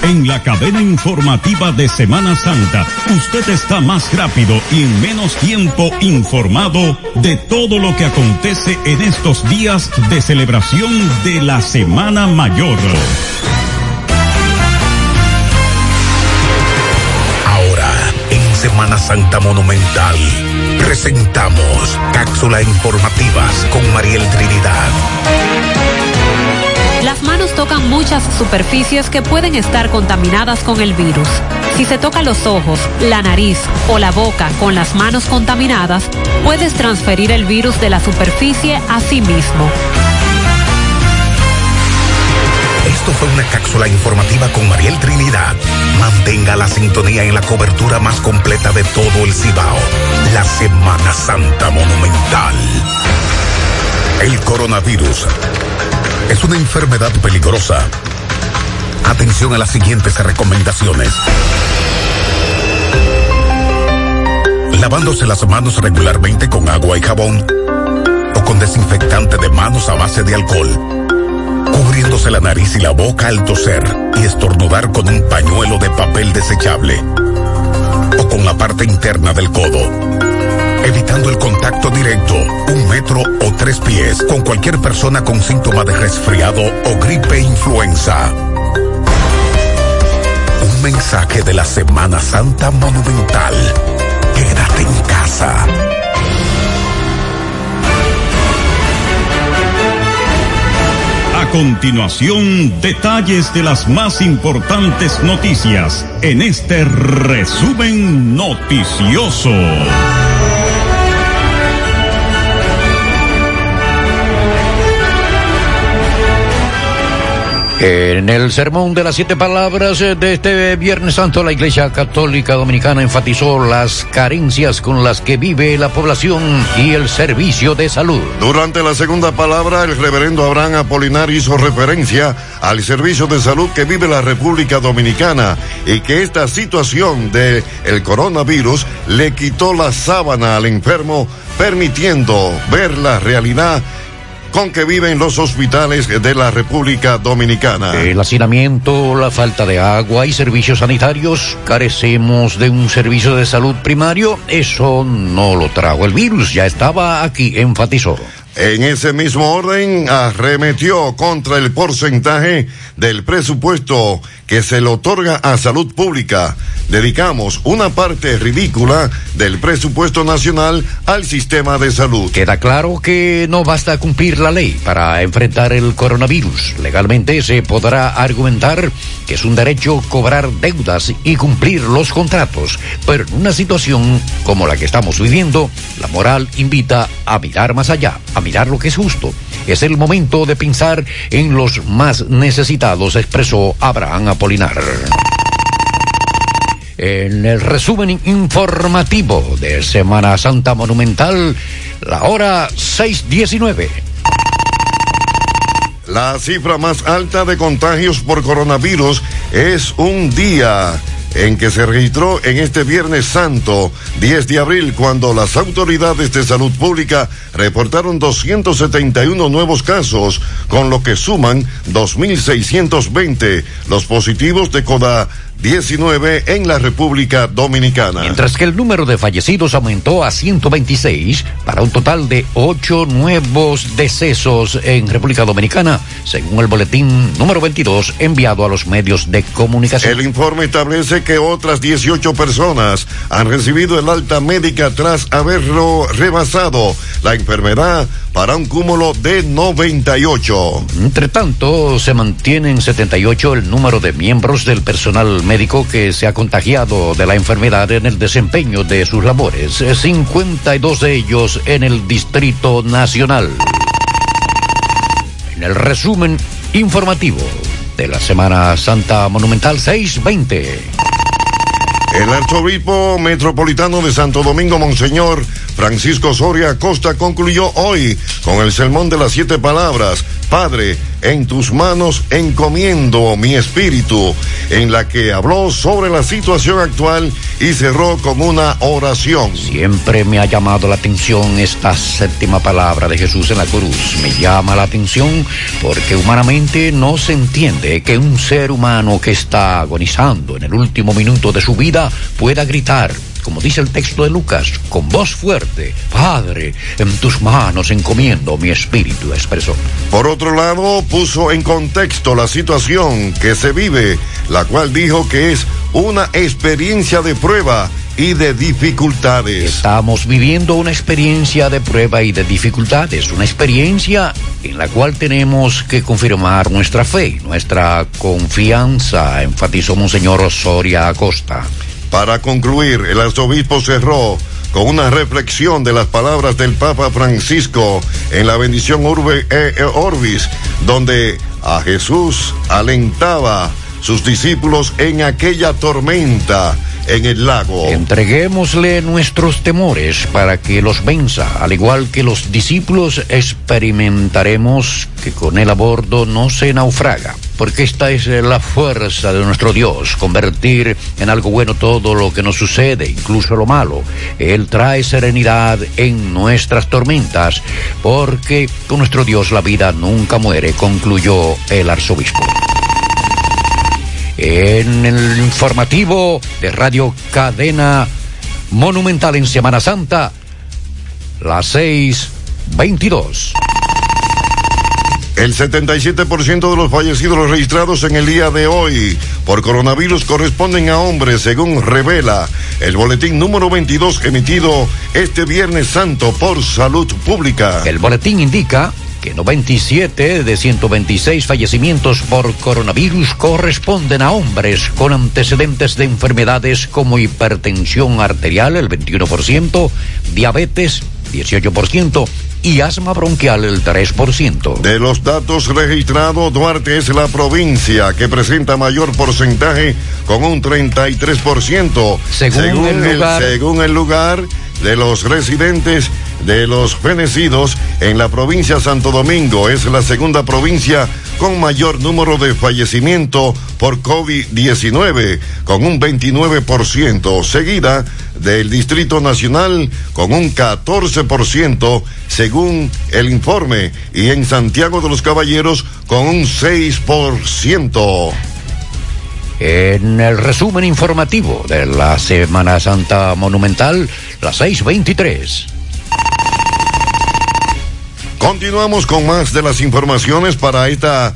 En la cadena informativa de Semana Santa, usted está más rápido y en menos tiempo informado de todo lo que acontece en estos días de celebración de la Semana Mayor. Ahora, en Semana Santa Monumental, presentamos cápsula informativas con Mariel Trinidad. Las manos tocan muchas superficies que pueden estar contaminadas con el virus. Si se toca los ojos, la nariz o la boca con las manos contaminadas, puedes transferir el virus de la superficie a sí mismo. Esto fue una cápsula informativa con Mariel Trinidad. Mantenga la sintonía en la cobertura más completa de todo el Cibao. La Semana Santa Monumental. El coronavirus es una enfermedad peligrosa. Atención a las siguientes recomendaciones. lavándose las manos regularmente con agua y jabón o con desinfectante de manos a base de alcohol, cubriéndose la nariz y la boca al toser y estornudar con un pañuelo de papel desechable o con la parte interna del codo, evitando el contacto directo, un metro o tres pies con cualquier persona con síntoma de resfriado o gripe influenza. Un mensaje de la Semana Santa Monumental. Quédate en casa. A continuación, detalles de las más importantes noticias en este resumen noticioso. En el sermón de las siete palabras de este Viernes Santo, la Iglesia Católica Dominicana enfatizó las carencias con las que vive la población y el servicio de salud. Durante la segunda palabra, el reverendo Abraham Apolinar hizo referencia al servicio de salud que vive la República Dominicana y que esta situación del el coronavirus le quitó la sábana al enfermo, permitiendo ver la realidad con que viven los hospitales de la República Dominicana. El hacinamiento, la falta de agua y servicios sanitarios, carecemos de un servicio de salud primario, eso no lo trajo el virus, ya estaba aquí, enfatizó. En ese mismo orden, arremetió contra el porcentaje del presupuesto que se le otorga a salud pública. Dedicamos una parte ridícula del presupuesto nacional al sistema de salud. Queda claro que no basta cumplir la ley para enfrentar el coronavirus. Legalmente se podrá argumentar que es un derecho cobrar deudas y cumplir los contratos, pero en una situación como la que estamos viviendo, la moral invita a mirar más allá, a mirar lo que es justo. Es el momento de pensar en los más necesitados, expresó Abraham Apolinar. En el resumen informativo de Semana Santa Monumental, la hora 6.19. La cifra más alta de contagios por coronavirus es un día en que se registró en este Viernes Santo, 10 de abril, cuando las autoridades de salud pública reportaron 271 nuevos casos, con lo que suman 2.620 los positivos de CODA 19 en la República Dominicana. Mientras que el número de fallecidos aumentó a 126 para un total de 8 nuevos decesos en República Dominicana, según el boletín número 22 enviado a los medios de comunicación. El informe establece que otras 18 personas han recibido el alta médica tras haberlo rebasado la enfermedad para un cúmulo de 98. Entre tanto, se mantiene en 78 el número de miembros del personal médico que se ha contagiado de la enfermedad en el desempeño de sus labores, 52 de ellos en el Distrito Nacional. En el resumen informativo de la Semana Santa Monumental 620. El arzobispo metropolitano de Santo Domingo, Monseñor Francisco Soria Costa, concluyó hoy con el sermón de las siete palabras, Padre, en tus manos encomiendo mi espíritu, en la que habló sobre la situación actual y cerró con una oración. Siempre me ha llamado la atención esta séptima palabra de Jesús en la cruz. Me llama la atención porque humanamente no se entiende que un ser humano que está agonizando en el último minuto de su vida pueda gritar como dice el texto de Lucas, con voz fuerte, Padre, en tus manos encomiendo mi espíritu, expresó. Por otro lado, puso en contexto la situación que se vive, la cual dijo que es una experiencia de prueba y de dificultades. Estamos viviendo una experiencia de prueba y de dificultades, una experiencia en la cual tenemos que confirmar nuestra fe, nuestra confianza, enfatizó Monseñor Soria Acosta. Para concluir, el arzobispo cerró con una reflexión de las palabras del Papa Francisco en la bendición Urbe e Orbis, donde a Jesús alentaba sus discípulos en aquella tormenta en el lago. Entreguémosle nuestros temores para que los venza, al igual que los discípulos experimentaremos que con él a bordo no se naufraga. porque esta es la fuerza de nuestro Dios, convertir en algo bueno todo lo que nos sucede, incluso lo malo. Él trae serenidad en nuestras tormentas, porque con nuestro Dios la vida nunca muere, concluyó el arzobispo. En el informativo de Radio Cadena Monumental en Semana Santa, las 6.22. El 77% de los fallecidos registrados en el día de hoy por coronavirus corresponden a hombres, según revela el boletín número 22 emitido este Viernes Santo por Salud Pública. El boletín indica que 97 de 126 fallecimientos por coronavirus corresponden a hombres con antecedentes de enfermedades como hipertensión arterial, el 21%, diabetes, 18%, y asma bronquial el 3%. De los datos registrados, Duarte es la provincia que presenta mayor porcentaje con un 33%. Según el lugar- según el lugar de los residentes de los fenecidos en la provincia Santo Domingo es la segunda provincia con mayor número de fallecimiento por COVID-19, con un 29%, seguida del Distrito Nacional con un 14%, según el informe, y en Santiago de los Caballeros con un 6%. En el resumen informativo de la Semana Santa Monumental, las 6.23. Continuamos con más de las informaciones para esta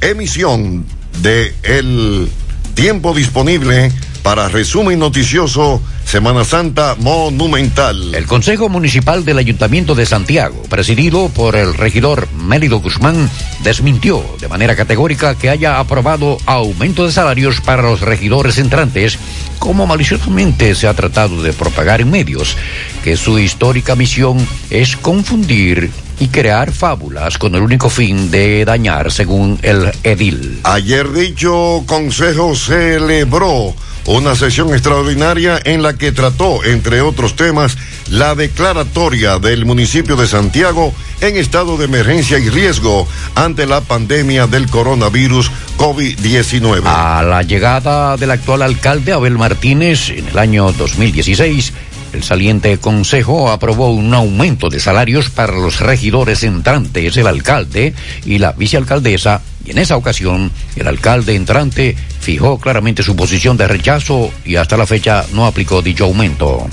emisión de El Tiempo Disponible para resumen noticioso Semana Santa Monumental. El Consejo Municipal del Ayuntamiento de Santiago, presidido por el regidor Mélido Guzmán, desmintió de manera categórica que haya aprobado aumento de salarios para los regidores entrantes, como maliciosamente se ha tratado de propagar en medios, que su histórica misión es confundir y crear fábulas con el único fin de dañar, según el edil. Ayer dicho consejo celebró una sesión extraordinaria en la que trató, entre otros temas, la declaratoria del municipio de Santiago en estado de emergencia y riesgo ante la pandemia del coronavirus COVID-19. A la llegada del actual alcalde Abel Martínez en el año 2016, el saliente consejo aprobó un aumento de salarios para los regidores entrantes, el alcalde y la vicealcaldesa, y en esa ocasión el alcalde entrante fijó claramente su posición de rechazo y hasta la fecha no aplicó dicho aumento.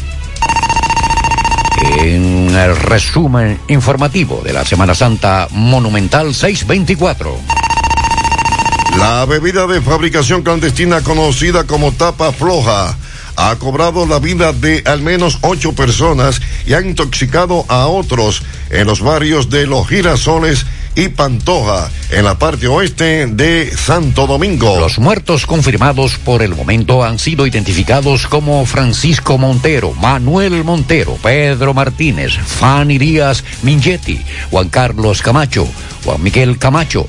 En el resumen informativo de la Semana Santa Monumental 624. La bebida de fabricación clandestina conocida como tapa floja ha cobrado la vida de al menos ocho personas y ha intoxicado a otros en los barrios de Los Girasoles y Pantoja, en la parte oeste de Santo Domingo. Los muertos confirmados por el momento han sido identificados como Francisco Montero, Manuel Montero, Pedro Martínez, Fanny Díaz Mingetti, Juan Carlos Camacho, Juan Miguel Camacho,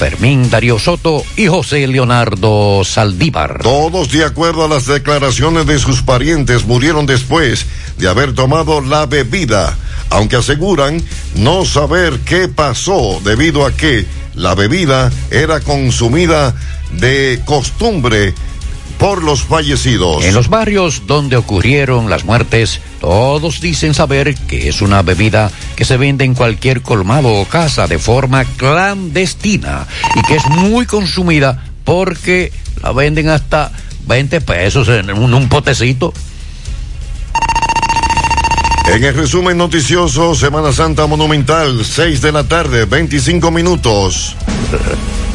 Fermín Darío Soto y José Leonardo Saldívar. Todos, de acuerdo a las declaraciones de sus parientes, murieron después de haber tomado la bebida, aunque aseguran no saber qué pasó debido a que la bebida era consumida de costumbre por los fallecidos. En los barrios donde ocurrieron las muertes, todos dicen saber que es una bebida que se vende en cualquier colmado o casa de forma clandestina y que es muy consumida porque la venden hasta 20 pesos en un, un potecito. En el resumen noticioso, Semana Santa Monumental, 6 de la tarde, 25 minutos.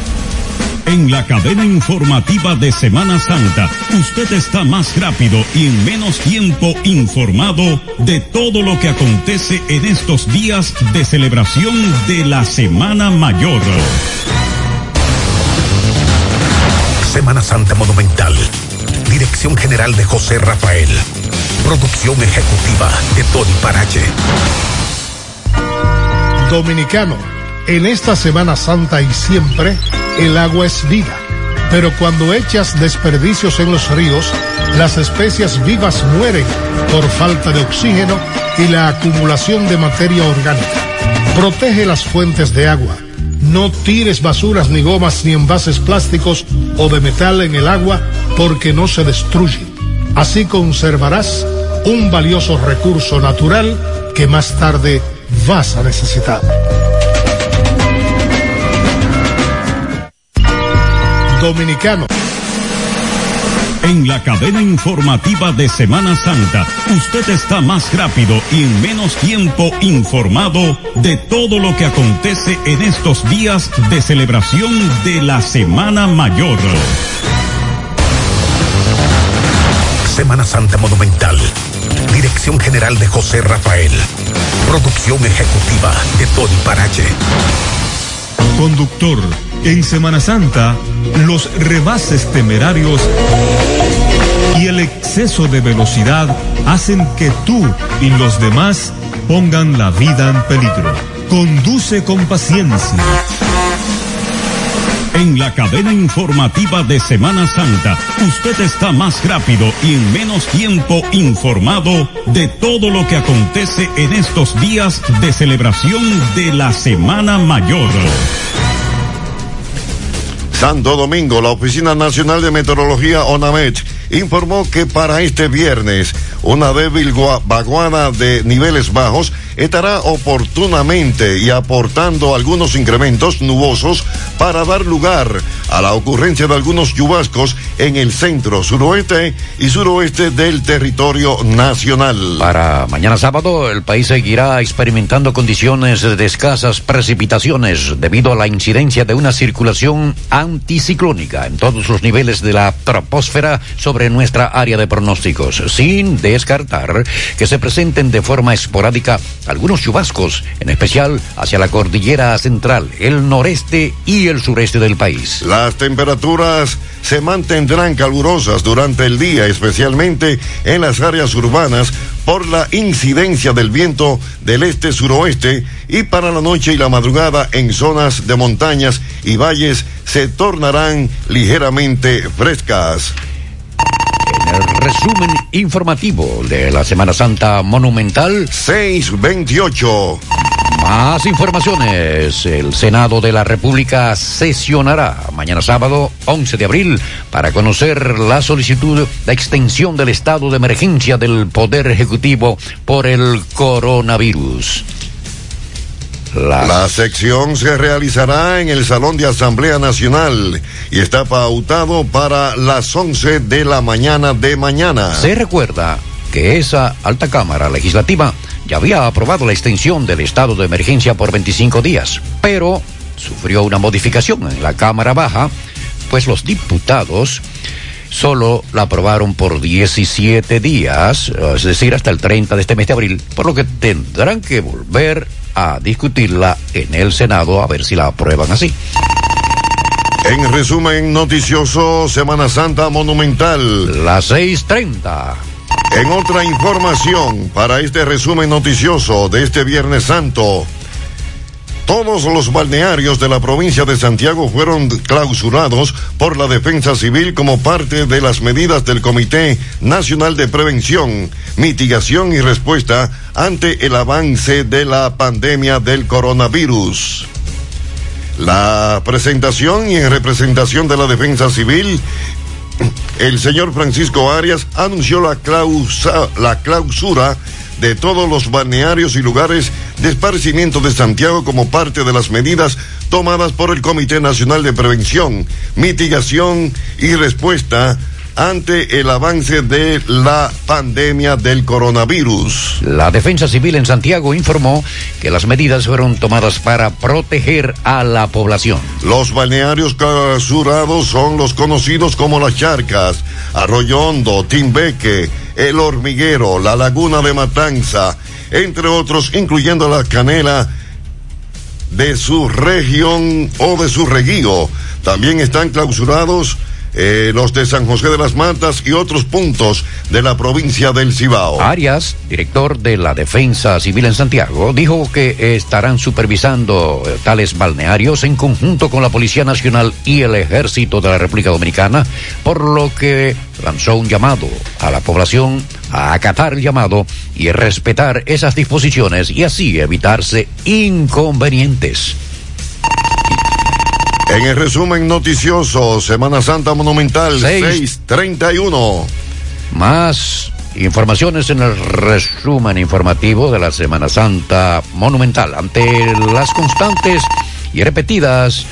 En la cadena informativa de Semana Santa, usted está más rápido y en menos tiempo informado de todo lo que acontece en estos días de celebración de la Semana Mayor. Semana Santa Monumental. Dirección General de José Rafael. Producción ejecutiva de Tony Parache. Dominicano, en esta Semana Santa y siempre, el agua es vida. Pero cuando echas desperdicios en los ríos, las especies vivas mueren por falta de oxígeno y la acumulación de materia orgánica. Protege las fuentes de agua. No tires basuras ni gomas ni envases plásticos o de metal en el agua porque no se destruyen. Así conservarás un valioso recurso natural que más tarde vas a necesitar. Dominicano. En la cadena informativa de Semana Santa, usted está más rápido y en menos tiempo informado de todo lo que acontece en estos días de celebración de la Semana Mayor. Semana Santa Monumental. Dirección General de José Rafael. Producción ejecutiva de Tony Parache. Conductor, en Semana Santa, los rebases temerarios y el exceso de velocidad hacen que tú y los demás pongan la vida en peligro. Conduce con paciencia. En la cadena informativa de Semana Santa, usted está más rápido y en menos tiempo informado de todo lo que acontece en estos días de celebración de la Semana Mayor. Santo Domingo, la Oficina Nacional de Meteorología ONAMET informó que para este viernes una débil gua- vaguada de niveles bajos estará oportunamente y aportando algunos incrementos nubosos para dar lugar a la ocurrencia de algunos chubascos en el centro, suroeste y suroeste del territorio nacional. Para mañana sábado, el país seguirá experimentando condiciones de escasas precipitaciones debido a la incidencia de una circulación anticiclónica en todos los niveles de la troposfera sobre nuestra área de pronósticos, sin descartar que se presenten de forma esporádica algunos chubascos, en especial hacia la cordillera central, el noreste y el sureste del país. Las temperaturas se mantendrán calurosas durante el día, especialmente en las áreas urbanas, por la incidencia del viento del este-suroeste y para la noche y la madrugada en zonas de montañas y valles se tornarán ligeramente frescas. El resumen informativo de la Semana Santa Monumental 628. Más informaciones. El Senado de la República sesionará mañana sábado 11 de abril para conocer la solicitud de extensión del estado de emergencia del Poder Ejecutivo por el coronavirus. La sección se realizará en el Salón de Asamblea Nacional y está pautado para las 11 de la mañana de mañana. Se recuerda que esa alta Cámara Legislativa ya había aprobado la extensión del estado de emergencia por 25 días, pero sufrió una modificación en la Cámara Baja, pues los diputados solo la aprobaron por 17 días, es decir, hasta el 30 de este mes de abril, por lo que tendrán que volver a discutirla en el Senado a ver si la aprueban así. En resumen noticioso, Semana Santa Monumental. Las 6.30. En otra información, para este resumen noticioso de este Viernes Santo, todos los balnearios de la provincia de Santiago fueron clausurados por la Defensa Civil como parte de las medidas del Comité Nacional de Prevención, Mitigación y Respuesta ante el avance de la pandemia del coronavirus. La presentación y en representación de la Defensa Civil, el señor Francisco Arias anunció la, clausa- la clausura de todos los balnearios y lugares de esparcimiento de Santiago como parte de las medidas tomadas por el Comité Nacional de Prevención, Mitigación y Respuesta ante el avance de la pandemia del coronavirus. La Defensa Civil en Santiago informó que las medidas fueron tomadas para proteger a la población. Los balnearios clausurados son los conocidos como Las Charcas, Arroyo Hondo, Timbeque, El Hormiguero, La Laguna de Matanza, entre otros, incluyendo La Canela de su región o de su reguío. También están clausurados eh, los de San José de las Matas y otros puntos de la provincia del Cibao. Arias, director de la Defensa Civil en Santiago, dijo que estarán supervisando eh, tales balnearios en conjunto con la Policía Nacional y el Ejército de la República Dominicana, por lo que lanzó un llamado a la población a acatar el llamado y respetar esas disposiciones y así evitarse inconvenientes. En el resumen noticioso, Semana Santa Monumental Seis. 631. Más informaciones en el resumen informativo de la Semana Santa Monumental. Ante las constantes y repetidas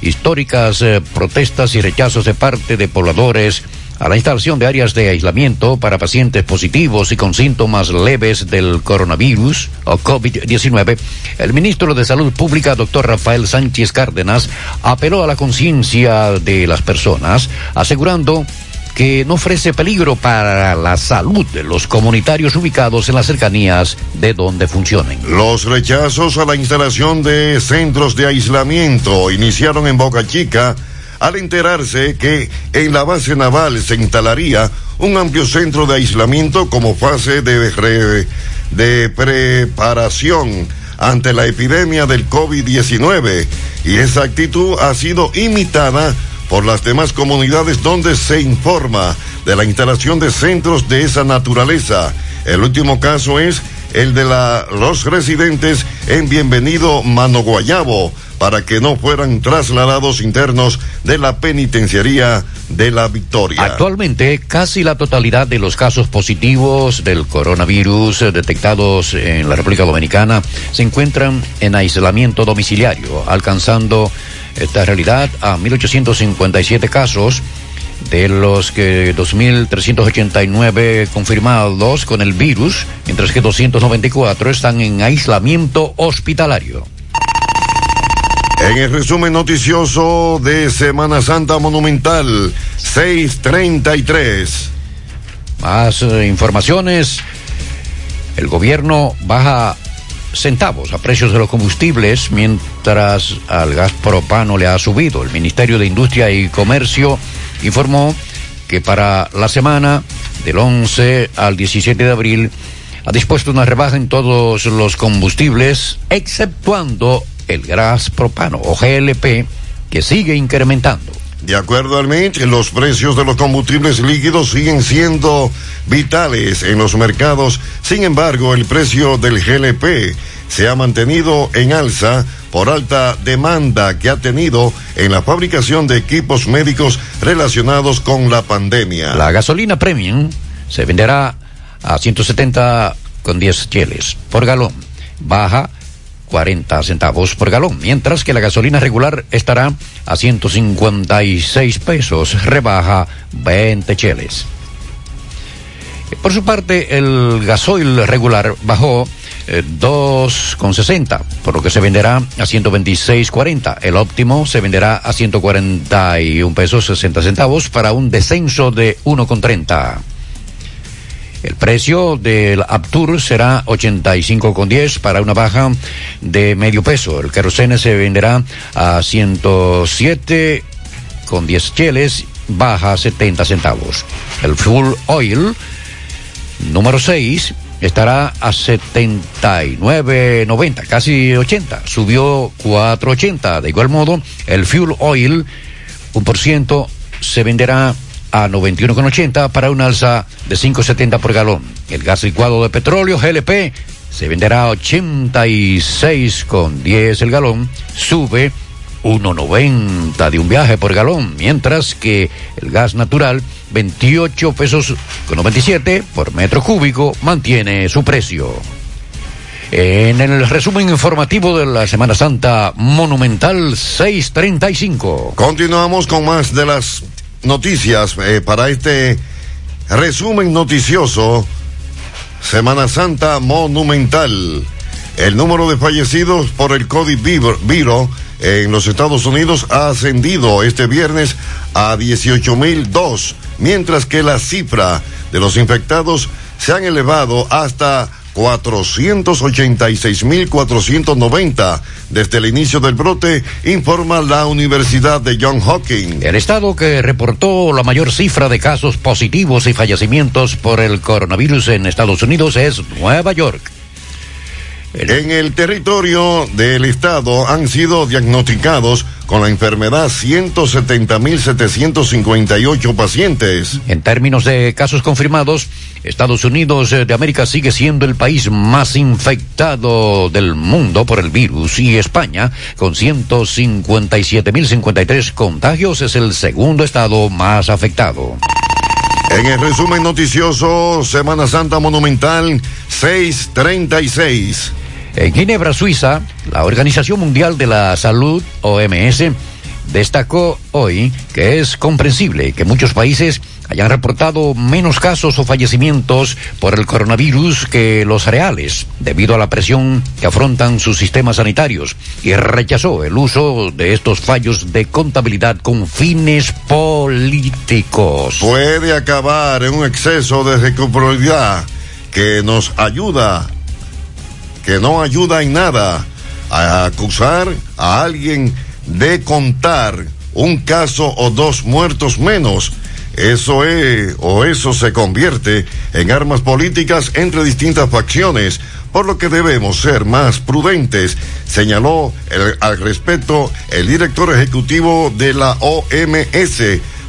históricas eh, protestas y rechazos de parte de pobladores a la instalación de áreas de aislamiento para pacientes positivos y con síntomas leves del coronavirus o COVID-19, el ministro de Salud Pública, doctor Rafael Sánchez Cárdenas, apeló a la conciencia de las personas, asegurando que no ofrece peligro para la salud de los comunitarios ubicados en las cercanías de donde funcionen. Los rechazos a la instalación de centros de aislamiento iniciaron en Boca Chica al enterarse que en la base naval se instalaría un amplio centro de aislamiento como fase de, de preparación ante la epidemia del COVID-19 y esa actitud ha sido imitada por las demás comunidades donde se informa de la instalación de centros de esa naturaleza. El último caso es el de los residentes en Bienvenido Mano Guayabo para que no fueran trasladados internos de la penitenciaría de la Victoria. Actualmente, casi la totalidad de los casos positivos del coronavirus detectados en la República Dominicana se encuentran en aislamiento domiciliario, alcanzando esta realidad a 1.857 casos, de los que 2.389 confirmados con el virus, mientras que 294 están en aislamiento hospitalario. En el resumen noticioso de Semana Santa Monumental 633. Más eh, informaciones. El gobierno baja centavos a precios de los combustibles mientras al gas propano le ha subido. El Ministerio de Industria y Comercio informó que para la semana del 11 al 17 de abril ha dispuesto una rebaja en todos los combustibles, exceptuando el gas propano o GLP, que sigue incrementando. De acuerdo al MIT, los precios de los combustibles líquidos siguen siendo vitales en los mercados. Sin embargo, el precio del GLP se ha mantenido en alza por alta demanda que ha tenido en la fabricación de equipos médicos relacionados con la pandemia. La gasolina premium se venderá a 170 con 10 cheles por galón. Baja 40 centavos por galón, mientras que la gasolina regular estará a 156 pesos, rebaja 20 cheles. Por su parte, el gasoil regular bajó eh, 2,60, por lo que se venderá a 126,40. El óptimo se venderá a 141 pesos 60 centavos para un descenso de 1,30. El precio del Aptur será 85,10 para una baja de medio peso. El querosene se venderá a 107 con 10 cheles, baja 70 centavos. El full oil número 6 estará a 79.90, casi 80. Subió 4.80. De igual modo, el fuel oil, un por ciento, se venderá a 91,80 para un alza de 5,70 por galón. El gas licuado de petróleo GLP se venderá a 86,10 el galón, sube 1,90 de un viaje por galón, mientras que el gas natural 28 pesos con 97 por metro cúbico mantiene su precio. En el resumen informativo de la Semana Santa Monumental 635. Continuamos con más de las noticias eh, para este resumen noticioso. Semana Santa Monumental. El número de fallecidos por el COVID-Viro en los Estados Unidos ha ascendido este viernes a 18.002, mientras que la cifra de los infectados se han elevado hasta 486.490 desde el inicio del brote, informa la Universidad de John Hopkins. El estado que reportó la mayor cifra de casos positivos y fallecimientos por el coronavirus en Estados Unidos es Nueva York. En el territorio del estado han sido diagnosticados con la enfermedad 170.758 pacientes. En términos de casos confirmados, Estados Unidos de América sigue siendo el país más infectado del mundo por el virus y España, con 157.053 contagios, es el segundo estado más afectado. En el resumen noticioso, Semana Santa Monumental 636. En Ginebra, Suiza, la Organización Mundial de la Salud, OMS, destacó hoy que es comprensible que muchos países hayan reportado menos casos o fallecimientos por el coronavirus que los reales, debido a la presión que afrontan sus sistemas sanitarios, y rechazó el uso de estos fallos de contabilidad con fines políticos. Puede acabar en un exceso de responsabilidad que nos ayuda, que no ayuda en nada, a acusar a alguien de contar un caso o dos muertos menos. Eso es, o eso se convierte en armas políticas entre distintas facciones, por lo que debemos ser más prudentes, señaló al respecto el director ejecutivo de la OMS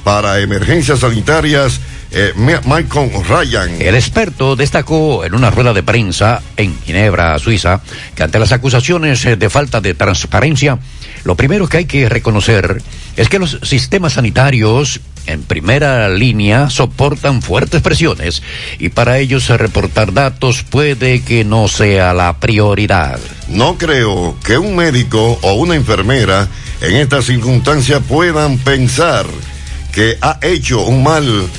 para emergencias sanitarias, eh, Michael Ryan. El experto destacó en una rueda de prensa en Ginebra, Suiza, que ante las acusaciones eh, de falta de transparencia, lo primero que hay que reconocer es que los sistemas sanitarios en primera línea soportan fuertes presiones y para ellos reportar datos puede que no sea la prioridad. No creo que un médico o una enfermera en estas circunstancias puedan pensar que ha hecho un mal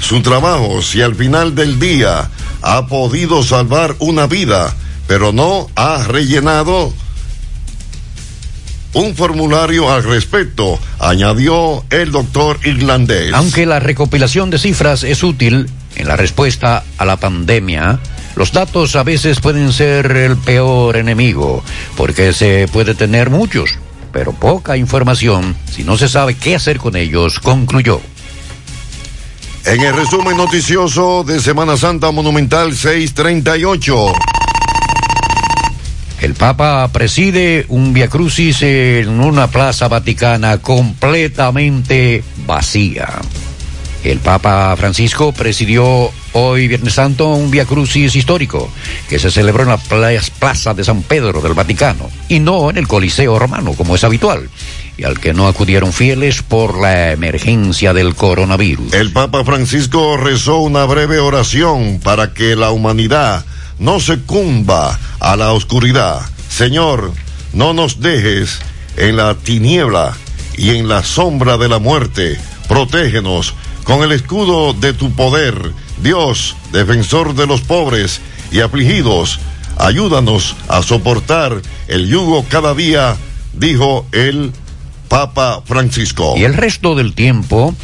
su trabajo si al final del día ha podido salvar una vida, pero no ha rellenado un formulario al respecto, añadió el doctor irlandés. Aunque la recopilación de cifras es útil en la respuesta a la pandemia, los datos a veces pueden ser el peor enemigo, porque se puede tener muchos, pero poca información si no se sabe qué hacer con ellos, concluyó. En el resumen noticioso de Semana Santa Monumental 638. El Papa preside un Via Crucis en una plaza vaticana completamente vacía. El Papa Francisco presidió hoy Viernes Santo un Via Crucis histórico que se celebró en la pla- plaza de San Pedro del Vaticano y no en el Coliseo romano como es habitual y al que no acudieron fieles por la emergencia del coronavirus. El Papa Francisco rezó una breve oración para que la humanidad no sucumba a la oscuridad. Señor, no nos dejes en la tiniebla y en la sombra de la muerte. Protégenos con el escudo de tu poder. Dios, defensor de los pobres y afligidos, ayúdanos a soportar el yugo cada día, dijo el Papa Francisco. Y el resto del tiempo,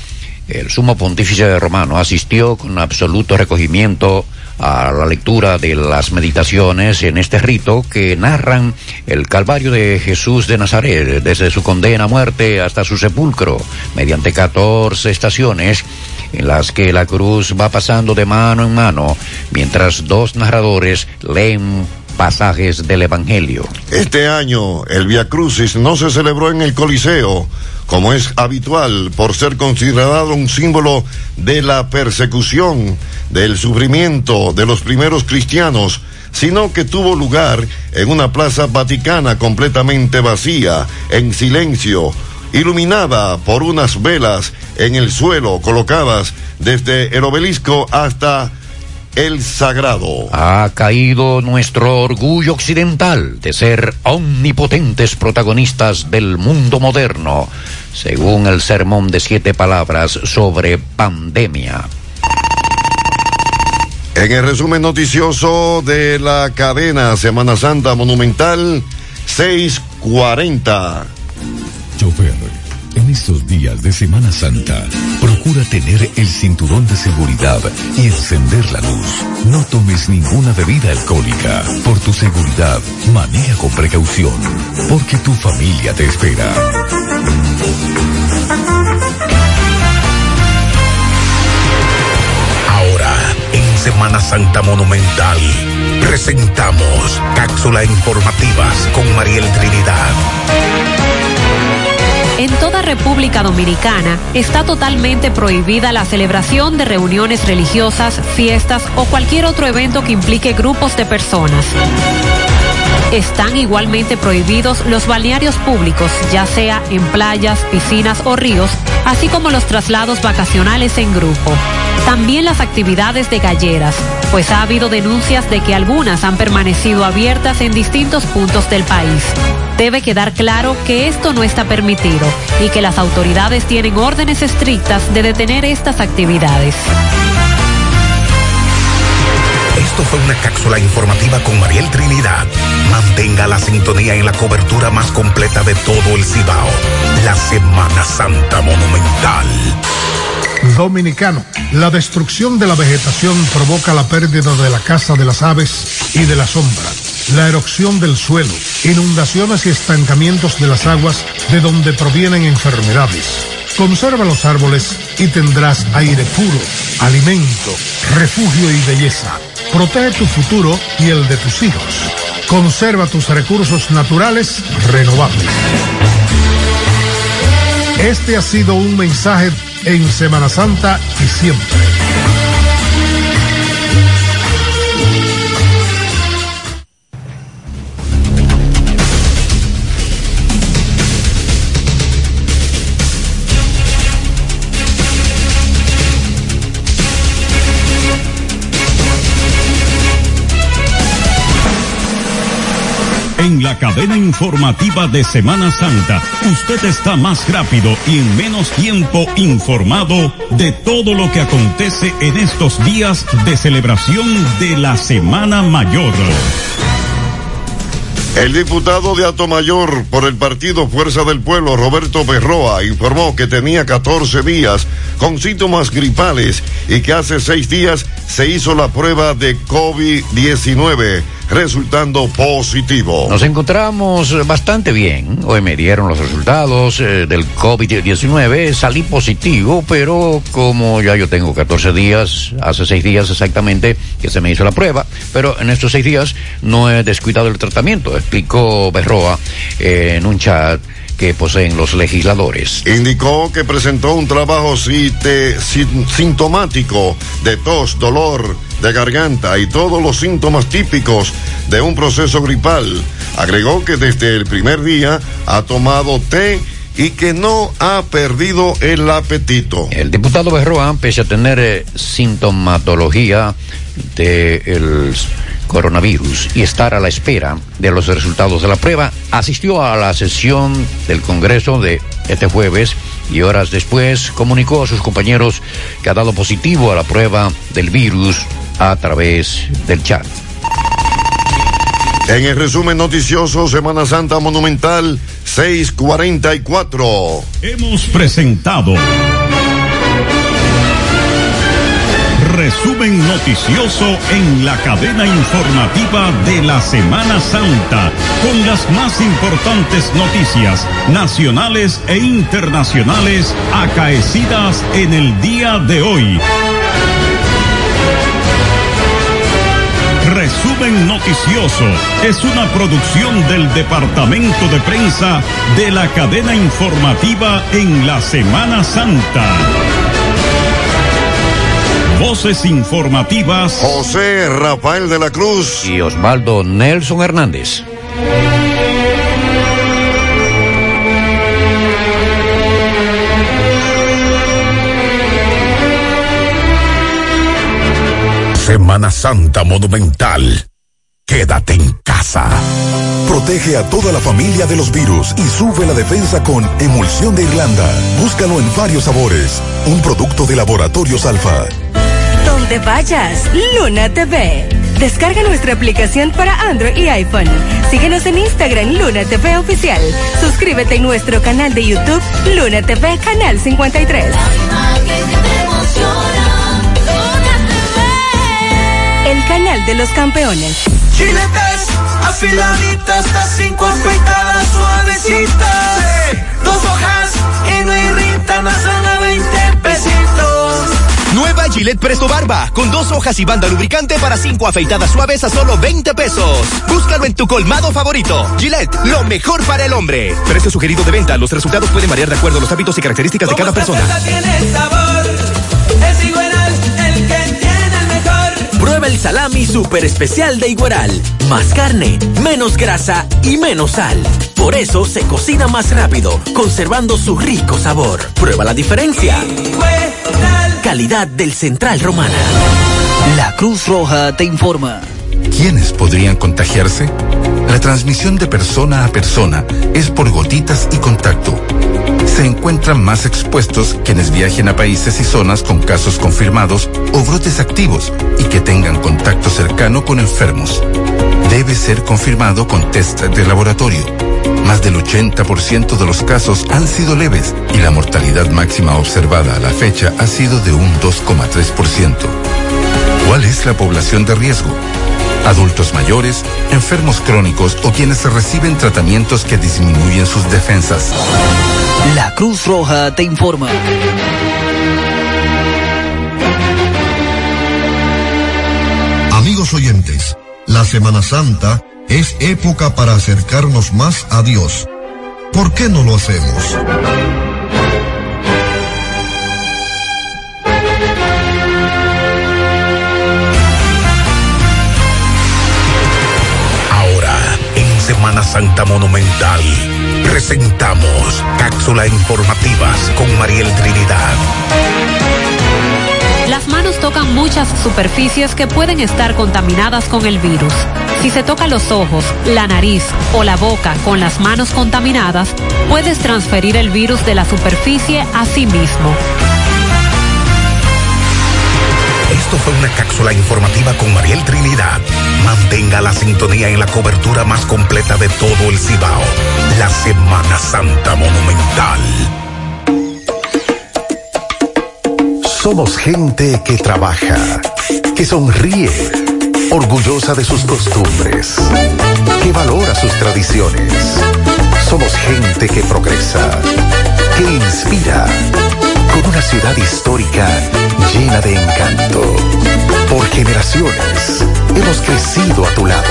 el sumo pontífice romano asistió con absoluto recogimiento a la lectura de las meditaciones en este rito que narran el calvario de Jesús de Nazaret, desde su condena a muerte hasta su sepulcro, mediante 14 estaciones en las que la cruz va pasando de mano en mano, mientras dos narradores leen pasajes del Evangelio. Este año el Via Crucis no se celebró en el Coliseo, como es habitual, por ser considerado un símbolo de la persecución, del sufrimiento de los primeros cristianos, sino que tuvo lugar en una plaza vaticana completamente vacía, en silencio, iluminada por unas velas en el suelo colocadas desde el obelisco hasta el sagrado. Ha caído nuestro orgullo occidental de ser omnipotentes protagonistas del mundo moderno, según el sermón de siete palabras sobre pandemia. En el resumen noticioso de la cadena Semana Santa Monumental 640. Chofer, en estos días de Semana Santa, procura tener el cinturón de seguridad y encender la luz. No tomes ninguna bebida alcohólica. Por tu seguridad, maneja con precaución, porque tu familia te espera. Ahora, en Semana Santa Monumental. Presentamos cápsula informativas con Mariel Trinidad. En toda República Dominicana está totalmente prohibida la celebración de reuniones religiosas, fiestas o cualquier otro evento que implique grupos de personas. Están igualmente prohibidos los balnearios públicos, ya sea en playas, piscinas o ríos, así como los traslados vacacionales en grupo. También las actividades de galleras, pues ha habido denuncias de que algunas han permanecido abiertas en distintos puntos del país. Debe quedar claro que esto no está permitido y que las autoridades tienen órdenes estrictas de detener estas actividades. Esto fue una cápsula informativa con Mariel Trinidad. Mantenga la sintonía en la cobertura más completa de todo el Cibao. La Semana Santa Monumental. Dominicano, la destrucción de la vegetación provoca la pérdida de la casa de las aves y de la sombra, la erosión del suelo, inundaciones y estancamientos de las aguas de donde provienen enfermedades. Conserva los árboles y tendrás aire puro, alimento, refugio y belleza. Protege tu futuro y el de tus hijos. Conserva tus recursos naturales renovables. Este ha sido un mensaje en Semana Santa y siempre. En la cadena informativa de Semana Santa, usted está más rápido y en menos tiempo informado de todo lo que acontece en estos días de celebración de la Semana Mayor. El diputado de Atomayor por el partido Fuerza del Pueblo, Roberto Berroa, informó que tenía 14 días con síntomas gripales y que hace seis días se hizo la prueba de COVID-19, resultando positivo. Nos encontramos bastante bien. Hoy me dieron los resultados eh, del COVID-19. Salí positivo, pero como ya yo tengo 14 días, hace seis días exactamente que se me hizo la prueba, pero en estos seis días no he descuidado el tratamiento, explicó Berroa eh, en un chat que poseen los legisladores. Indicó que presentó un trabajo sintomático de tos, dolor de garganta y todos los síntomas típicos de un proceso gripal. Agregó que desde el primer día ha tomado té y que no ha perdido el apetito. El diputado Berroa, pese a tener eh, sintomatología del coronavirus y estar a la espera de los resultados de la prueba, asistió a la sesión del Congreso de este jueves y horas después comunicó a sus compañeros que ha dado positivo a la prueba del virus a través del chat. En el resumen noticioso, Semana Santa Monumental 644. Hemos presentado resumen noticioso en la cadena informativa de la Semana Santa con las más importantes noticias nacionales e internacionales acaecidas en el día de hoy. Resumen Noticioso es una producción del Departamento de Prensa de la cadena informativa en la Semana Santa. Voces informativas. José Rafael de la Cruz. Y Osvaldo Nelson Hernández. Semana Santa Monumental. Quédate en casa. Protege a toda la familia de los virus y sube la defensa con Emulsión de Irlanda. Búscalo en varios sabores. Un producto de Laboratorios Alfa. Donde vayas, Luna TV. Descarga nuestra aplicación para Android y iPhone. Síguenos en Instagram, Luna TV Oficial. Suscríbete en nuestro canal de YouTube, Luna TV Canal 53. El canal de los campeones. Chiletes, afiladitas, hasta cinco afeitadas, suavecitas. Dos hojas y no irritan, a solo 20 pesitos. Nueva Gillette Presto Barba, con dos hojas y banda lubricante para cinco afeitadas suaves a solo 20 pesos. Búscalo en tu colmado favorito. Gillette, lo mejor para el hombre. Precio sugerido de venta. Los resultados pueden variar de acuerdo a los hábitos y características de cada persona. tiene sabor, es igual el que tiene el mejor. Prueba el salami super especial de Igueral. Más carne, menos grasa y menos sal. Por eso se cocina más rápido, conservando su rico sabor. Prueba la diferencia. Calidad del Central Romana. La Cruz Roja te informa. ¿Quiénes podrían contagiarse? La transmisión de persona a persona es por gotitas y contacto. Se encuentran más expuestos quienes viajen a países y zonas con casos confirmados o brotes activos y que tengan contacto cercano con enfermos. Debe ser confirmado con test de laboratorio. Más del 80% de los casos han sido leves y la mortalidad máxima observada a la fecha ha sido de un 2,3%. ¿Cuál es la población de riesgo? Adultos mayores, enfermos crónicos o quienes reciben tratamientos que disminuyen sus defensas. La Cruz Roja te informa. Amigos oyentes, la Semana Santa es época para acercarnos más a Dios. ¿Por qué no lo hacemos? Ahora, en Semana Santa Monumental, presentamos cápsula informativas con Mariel Trinidad. Las manos tocan muchas superficies que pueden estar contaminadas con el virus. Si se toca los ojos, la nariz o la boca con las manos contaminadas, puedes transferir el virus de la superficie a sí mismo. Esto fue una cápsula informativa con Mariel Trinidad. Mantenga la sintonía en la cobertura más completa de todo el Cibao. La Semana Santa Monumental. Somos gente que trabaja, que sonríe, orgullosa de sus costumbres, que valora sus tradiciones. Somos gente que progresa, que inspira, con una ciudad histórica llena de encanto. Por generaciones hemos crecido a tu lado.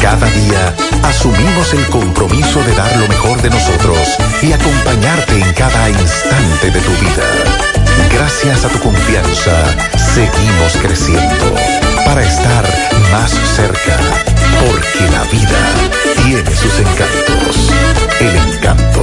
Cada día asumimos el compromiso de dar lo mejor de nosotros y acompañarte en cada instante de tu vida. Gracias a tu confianza, seguimos creciendo para estar más cerca, porque la vida tiene sus encantos. El encanto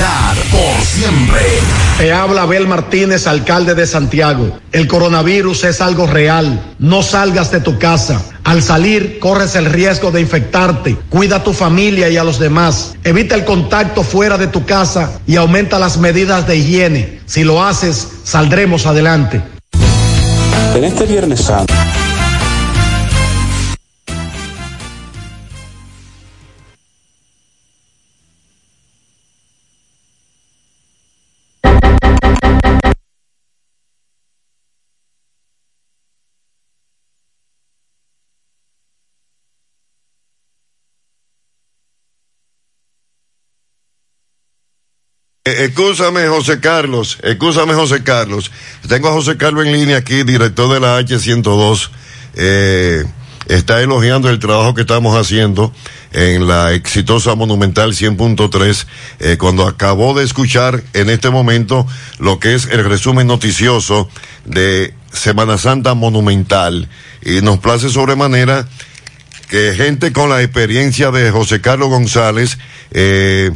por siempre. Te habla Abel Martínez, alcalde de Santiago. El coronavirus es algo real. No salgas de tu casa. Al salir, corres el riesgo de infectarte. Cuida a tu familia y a los demás. Evita el contacto fuera de tu casa y aumenta las medidas de higiene. Si lo haces, saldremos adelante. En este Viernes Santo. Excúsame, José Carlos. Excúsame, José Carlos. Tengo a José Carlos en línea aquí, director de la H102. Eh, está elogiando el trabajo que estamos haciendo en la exitosa Monumental 100.3, eh, cuando acabó de escuchar en este momento lo que es el resumen noticioso de Semana Santa Monumental. Y nos place sobremanera que gente con la experiencia de José Carlos González, eh,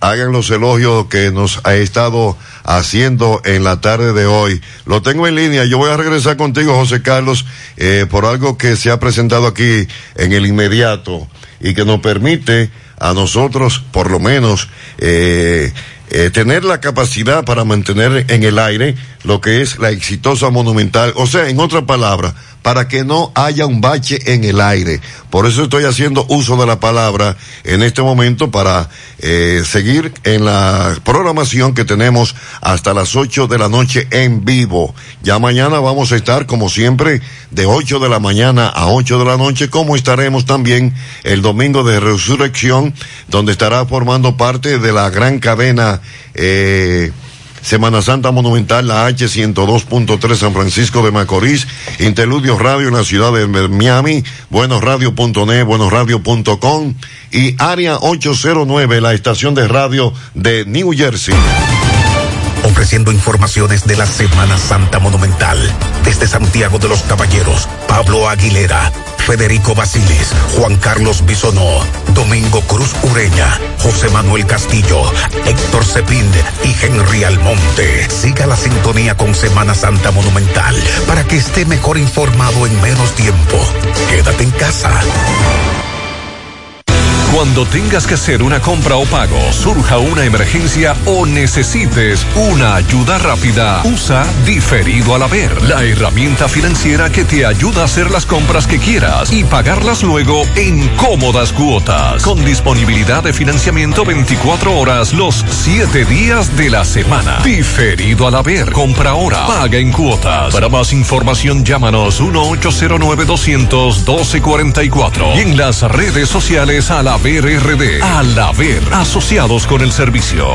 hagan los elogios que nos ha estado haciendo en la tarde de hoy. Lo tengo en línea. Yo voy a regresar contigo, José Carlos, eh, por algo que se ha presentado aquí en el inmediato y que nos permite a nosotros, por lo menos, eh, eh, tener la capacidad para mantener en el aire lo que es la exitosa monumental, o sea, en otra palabra, para que no haya un bache en el aire. Por eso estoy haciendo uso de la palabra en este momento para eh, seguir en la programación que tenemos hasta las 8 de la noche en vivo. Ya mañana vamos a estar, como siempre, de 8 de la mañana a 8 de la noche, como estaremos también el domingo de resurrección, donde estará formando parte de la gran cadena eh, Semana Santa Monumental, la H102.3 San Francisco de Macorís, Interludio Radio en la ciudad de Miami, buenosradio.net, buenosradio.com y Área 809, la estación de radio de New Jersey. Ofreciendo informaciones de la Semana Santa Monumental. Desde Santiago de los Caballeros, Pablo Aguilera, Federico Basiles, Juan Carlos Bisonó, Domingo Cruz Ureña, José Manuel Castillo, Héctor Cepín y Henry Almonte. Siga la sintonía con Semana Santa Monumental para que esté mejor informado en menos tiempo. Quédate en casa. Cuando tengas que hacer una compra o pago, surja una emergencia o necesites una ayuda rápida, usa Diferido al Haber, la herramienta financiera que te ayuda a hacer las compras que quieras y pagarlas luego en cómodas cuotas, con disponibilidad de financiamiento 24 horas los 7 días de la semana. Diferido al Haber, compra ahora, paga en cuotas. Para más información llámanos 1-809-200-1244 y en las redes sociales a la RD. Al haber asociados con el servicio.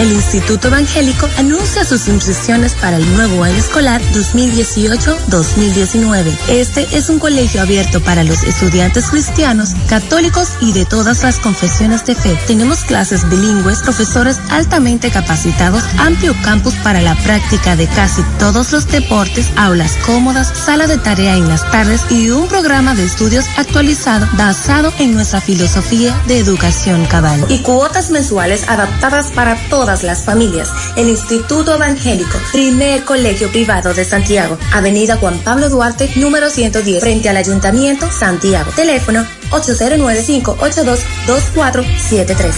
El Instituto Evangélico anuncia sus inscripciones para el nuevo año escolar 2018-2019. Este es un colegio abierto para los estudiantes cristianos, católicos y de todas las confesiones de fe. Tenemos clases bilingües, profesores altamente capacitados, amplio campus para la práctica de casi todos los deportes, aulas cómodas, sala de tarea en las tardes y un programa de estudios actualizado basado en nuestra filosofía de educación cabal. Y cuotas mensuales adaptadas para todas las familias. El Instituto Evangélico, primer colegio privado de Santiago, Avenida Juan Pablo Duarte, número 110, frente al Ayuntamiento, Santiago. Teléfono 809-582-2473.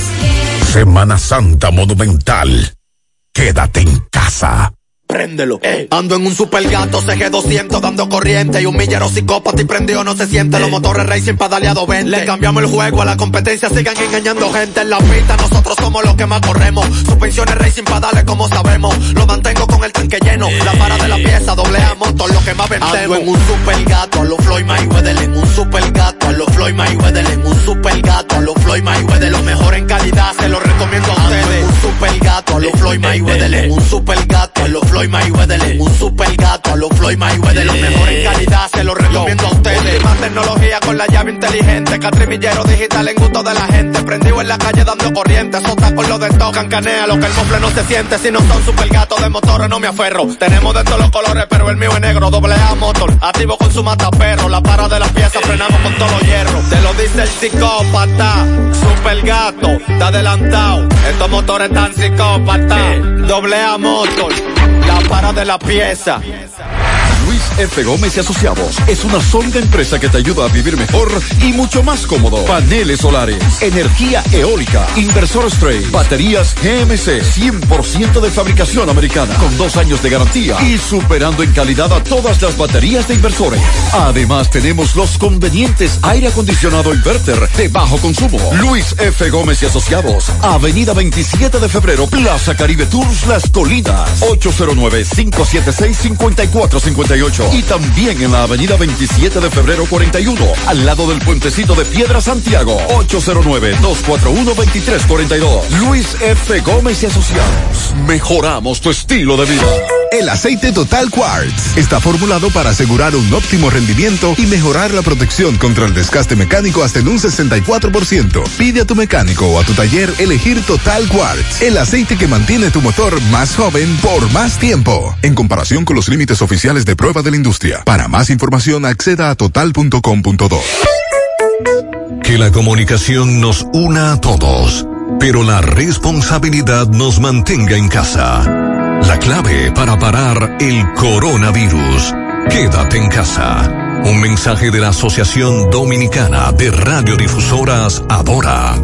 Semana Santa Monumental. Quédate en casa. Préndelo. Ando en un super gato CG200 dando corriente y un millero psicópata y prendido no se siente. Los motores racing pedaleado 20. Le cambiamos el juego a la competencia, sigan engañando gente en la pista. Nosotros somos los que más corremos. Suspensiones racing pedales como sabemos. Lo mantengo con el tanque lleno. La para de la pieza, doble A motor, lo que más vendemos. Ando en un super gato a los Floyd Mayweather. En un super gato a los Floyd Mayweather. En un super gato a los Floyd Mayweather. Lo mejor en calidad, se lo recomiendo a ustedes. En un super gato a los Floyd Mayweather. En un super gato a los Floyd Mayweather. En un super gato a los Floyd Mayweather. Lo mejor en calidad, se lo recomiendo a ustedes. Más tecnología con la llave inteligente. Catrimillero digital en gusto de la gente. Prendido en la calle dando corriente. Sota con lo de tocan canea. Lo que el mofle no se siente. Si no son super gatos de motores no me aferro. Tenemos de todos los colores, pero el mío es negro. Doble A motor. Activo con su mataperro. La para de las piezas frenamos con todos los hierros. Te lo dice el psicópata. Super gato. Está adelantado. Estos motores están psicópata. Doble A motor. La para de la pieza. Luis F. Gómez y Asociados es una sólida empresa que te ayuda a vivir mejor y mucho más cómodo. Paneles solares, energía eólica, inversor straight, baterías GMC, 100% de fabricación americana, con dos años de garantía y superando en calidad a todas las baterías de inversores. Además, tenemos los convenientes aire acondicionado inverter de bajo consumo. Luis F. Gómez y Asociados, Avenida 27 de Febrero, Plaza Caribe Tours Las Colinas, 809 576 5458 48 y también en la avenida 27 de febrero 41, al lado del puentecito de Piedra Santiago, 809-241-2342. Luis F. Gómez y Asociados. Mejoramos tu estilo de vida. El aceite Total Quartz está formulado para asegurar un óptimo rendimiento y mejorar la protección contra el desgaste mecánico hasta en un 64%. Pide a tu mecánico o a tu taller elegir Total Quartz, el aceite que mantiene tu motor más joven por más tiempo. En comparación con los límites oficiales de prueba de la industria. Para más información acceda a total.com.do. Que la comunicación nos una a todos, pero la responsabilidad nos mantenga en casa. La clave para parar el coronavirus. Quédate en casa. Un mensaje de la Asociación Dominicana de Radiodifusoras Adora.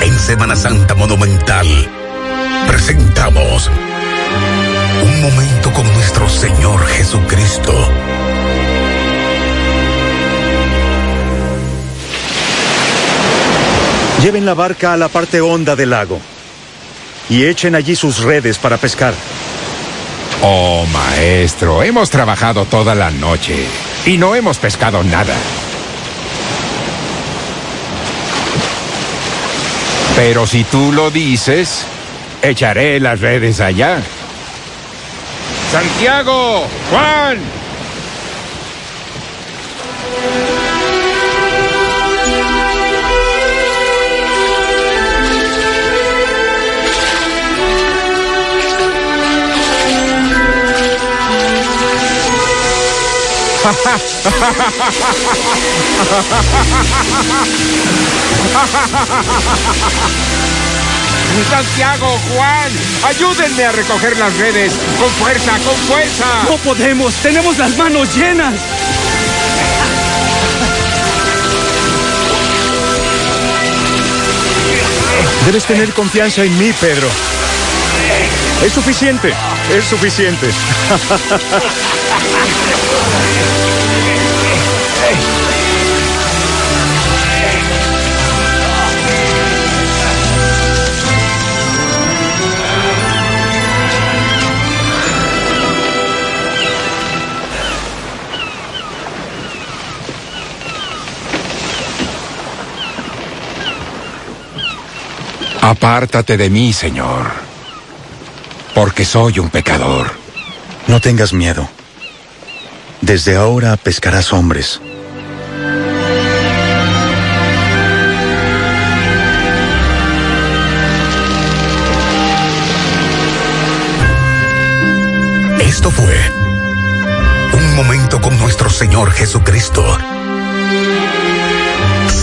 En Semana Santa Monumental presentamos un momento con nuestro Señor Jesucristo. Lleven la barca a la parte honda del lago y echen allí sus redes para pescar. Oh, maestro, hemos trabajado toda la noche y no hemos pescado nada. Pero si tú lo dices, echaré las redes allá. Santiago, Juan. Santiago, Juan, ayúdenme a recoger las redes. Con fuerza, con fuerza. No podemos, tenemos las manos llenas. Debes tener confianza en mí, Pedro. Es suficiente, es suficiente. Apártate de mí, Señor, porque soy un pecador. No tengas miedo. Desde ahora pescarás hombres. Esto fue un momento con nuestro Señor Jesucristo.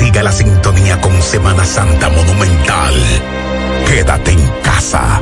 Siga la sintonía con Semana Santa Monumental. Quédate en casa.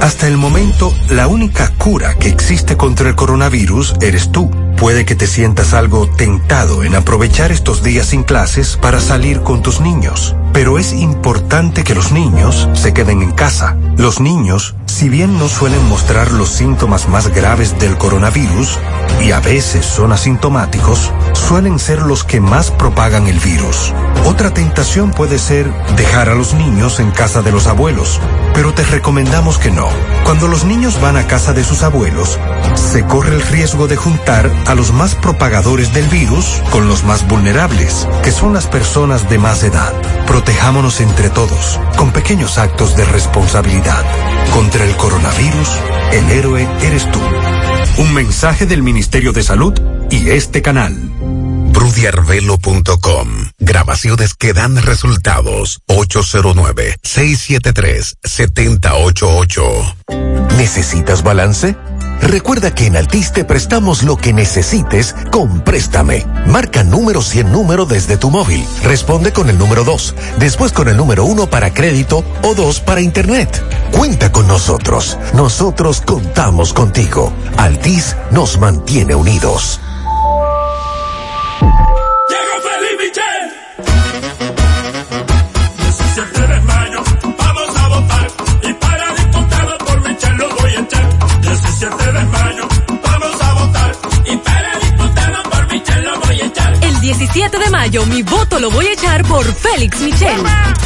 Hasta el momento, la única cura que existe contra el coronavirus eres tú. Puede que te sientas algo tentado en aprovechar estos días sin clases para salir con tus niños. Pero es importante que los niños se queden en casa. Los niños, si bien no suelen mostrar los síntomas más graves del coronavirus, y a veces son asintomáticos, suelen ser los que más propagan el virus. Otra tentación puede ser dejar a los niños en casa de los abuelos, pero te recomendamos que no. Cuando los niños van a casa de sus abuelos, se corre el riesgo de juntar a los más propagadores del virus con los más vulnerables, que son las personas de más edad. Protejámonos entre todos, con pequeños actos de responsabilidad. Contra el coronavirus, el héroe eres tú. Un mensaje del Ministerio de Salud y este canal. Brudiarvelo.com. Grabaciones que dan resultados. 809-673-7088. ¿Necesitas balance? Recuerda que en Altis te prestamos lo que necesites con Préstame. Marca número 100 número desde tu móvil. Responde con el número 2, después con el número 1 para crédito o 2 para internet. Cuenta con nosotros. Nosotros contamos contigo. Altis nos mantiene unidos. 17 de mayo mi voto lo voy a echar por Félix Michel.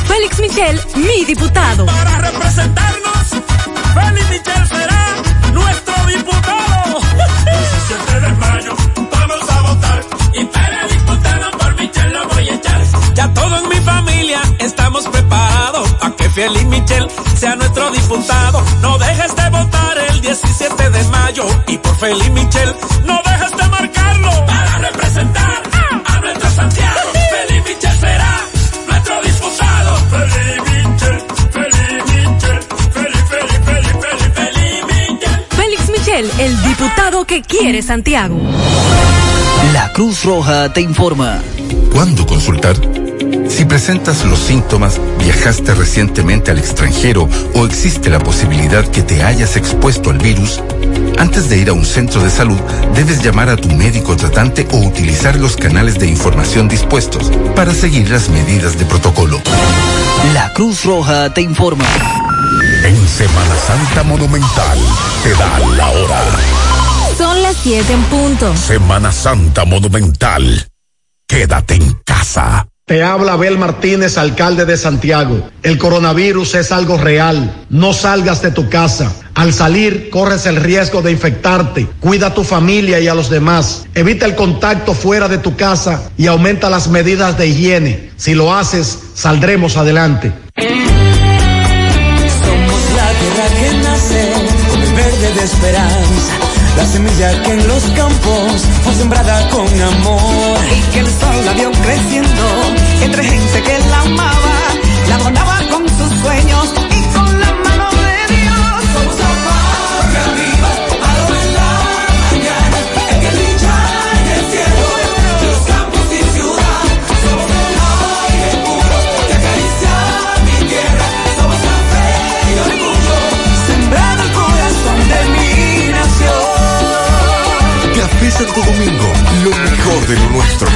Félix Michel, mi diputado. Para representarnos, Félix Michel será nuestro diputado. 17 de mayo vamos a votar y para diputado por Michel lo voy a echar. Ya todo en mi familia estamos preparados para que Félix Michel sea nuestro diputado. No dejes de votar el 17 de mayo y por Félix Michel no dejes de marcarlo para representar a nuestro Santiago. Félix Michel será nuestro diputado. Félix Michel, Félix Michel, Félix, Félix, Félix, Félix, Félix Michel. Félix Michel, el diputado que quiere Santiago. La Cruz Roja te informa. ¿Cuándo consultar? Si presentas los síntomas, viajaste recientemente al extranjero o existe la posibilidad que te hayas expuesto al virus, antes de ir a un centro de salud, debes llamar a tu médico tratante o utilizar los canales de información dispuestos para seguir las medidas de protocolo. La Cruz Roja te informa. En Semana Santa Monumental te da la hora. Son las 7 en punto. Semana Santa Monumental. Quédate en casa. Te habla Abel Martínez, alcalde de Santiago. El coronavirus es algo real. No salgas de tu casa. Al salir, corres el riesgo de infectarte. Cuida a tu familia y a los demás. Evita el contacto fuera de tu casa y aumenta las medidas de higiene. Si lo haces, saldremos adelante. Somos la tierra que nace verde de esperanza. La semilla que en los campos fue sembrada con amor. Y que el sol la vio creciendo entre gente que la amaba. La donaba con sus sueños Santo Domingo, lo mejor de lo nuestro.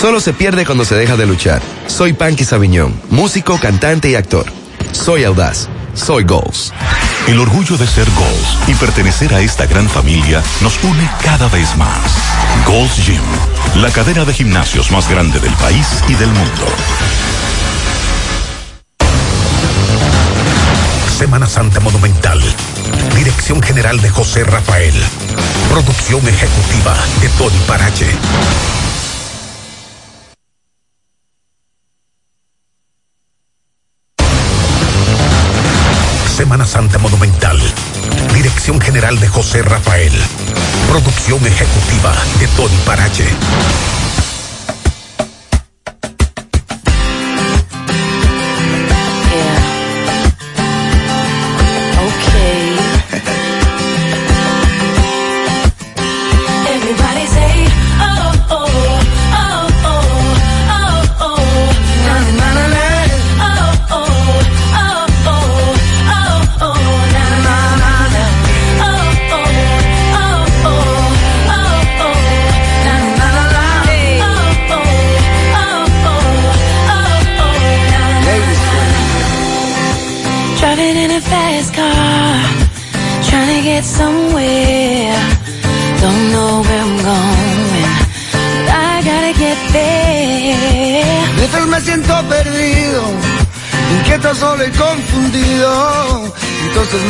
Solo se pierde cuando se deja de luchar. Soy Panky Sabiñón, músico, cantante y actor. Soy audaz. Soy Goals. El orgullo de ser Goals y pertenecer a esta gran familia nos une cada vez más. Goals Gym, la cadena de gimnasios más grande del país y del mundo. Semana Santa Monumental. Dirección General de José Rafael. Producción ejecutiva de Tony Parache. Semana Santa Monumental. Dirección General de José Rafael. Producción ejecutiva de Tony Parache.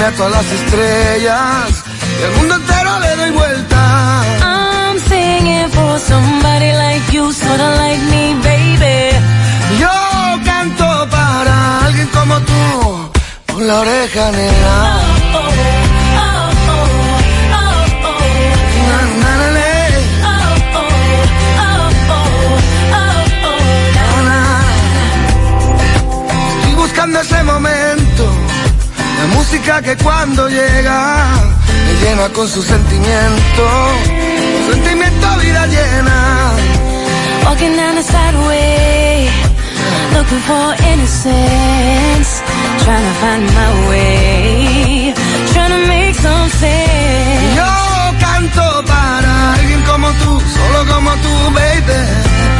Ato a las estrellas y al mundo entero le doy vuelta. I'm singing for somebody like you, sorta like me, baby. Yo canto para alguien como tú, por la oreja negra. música que cuando llega me llena con su sentimiento, sentimiento vida llena. Walking down the sideway, looking for innocence, trying to find my way, trying to make some sense. Yo canto para alguien como tú, solo como tú, baby.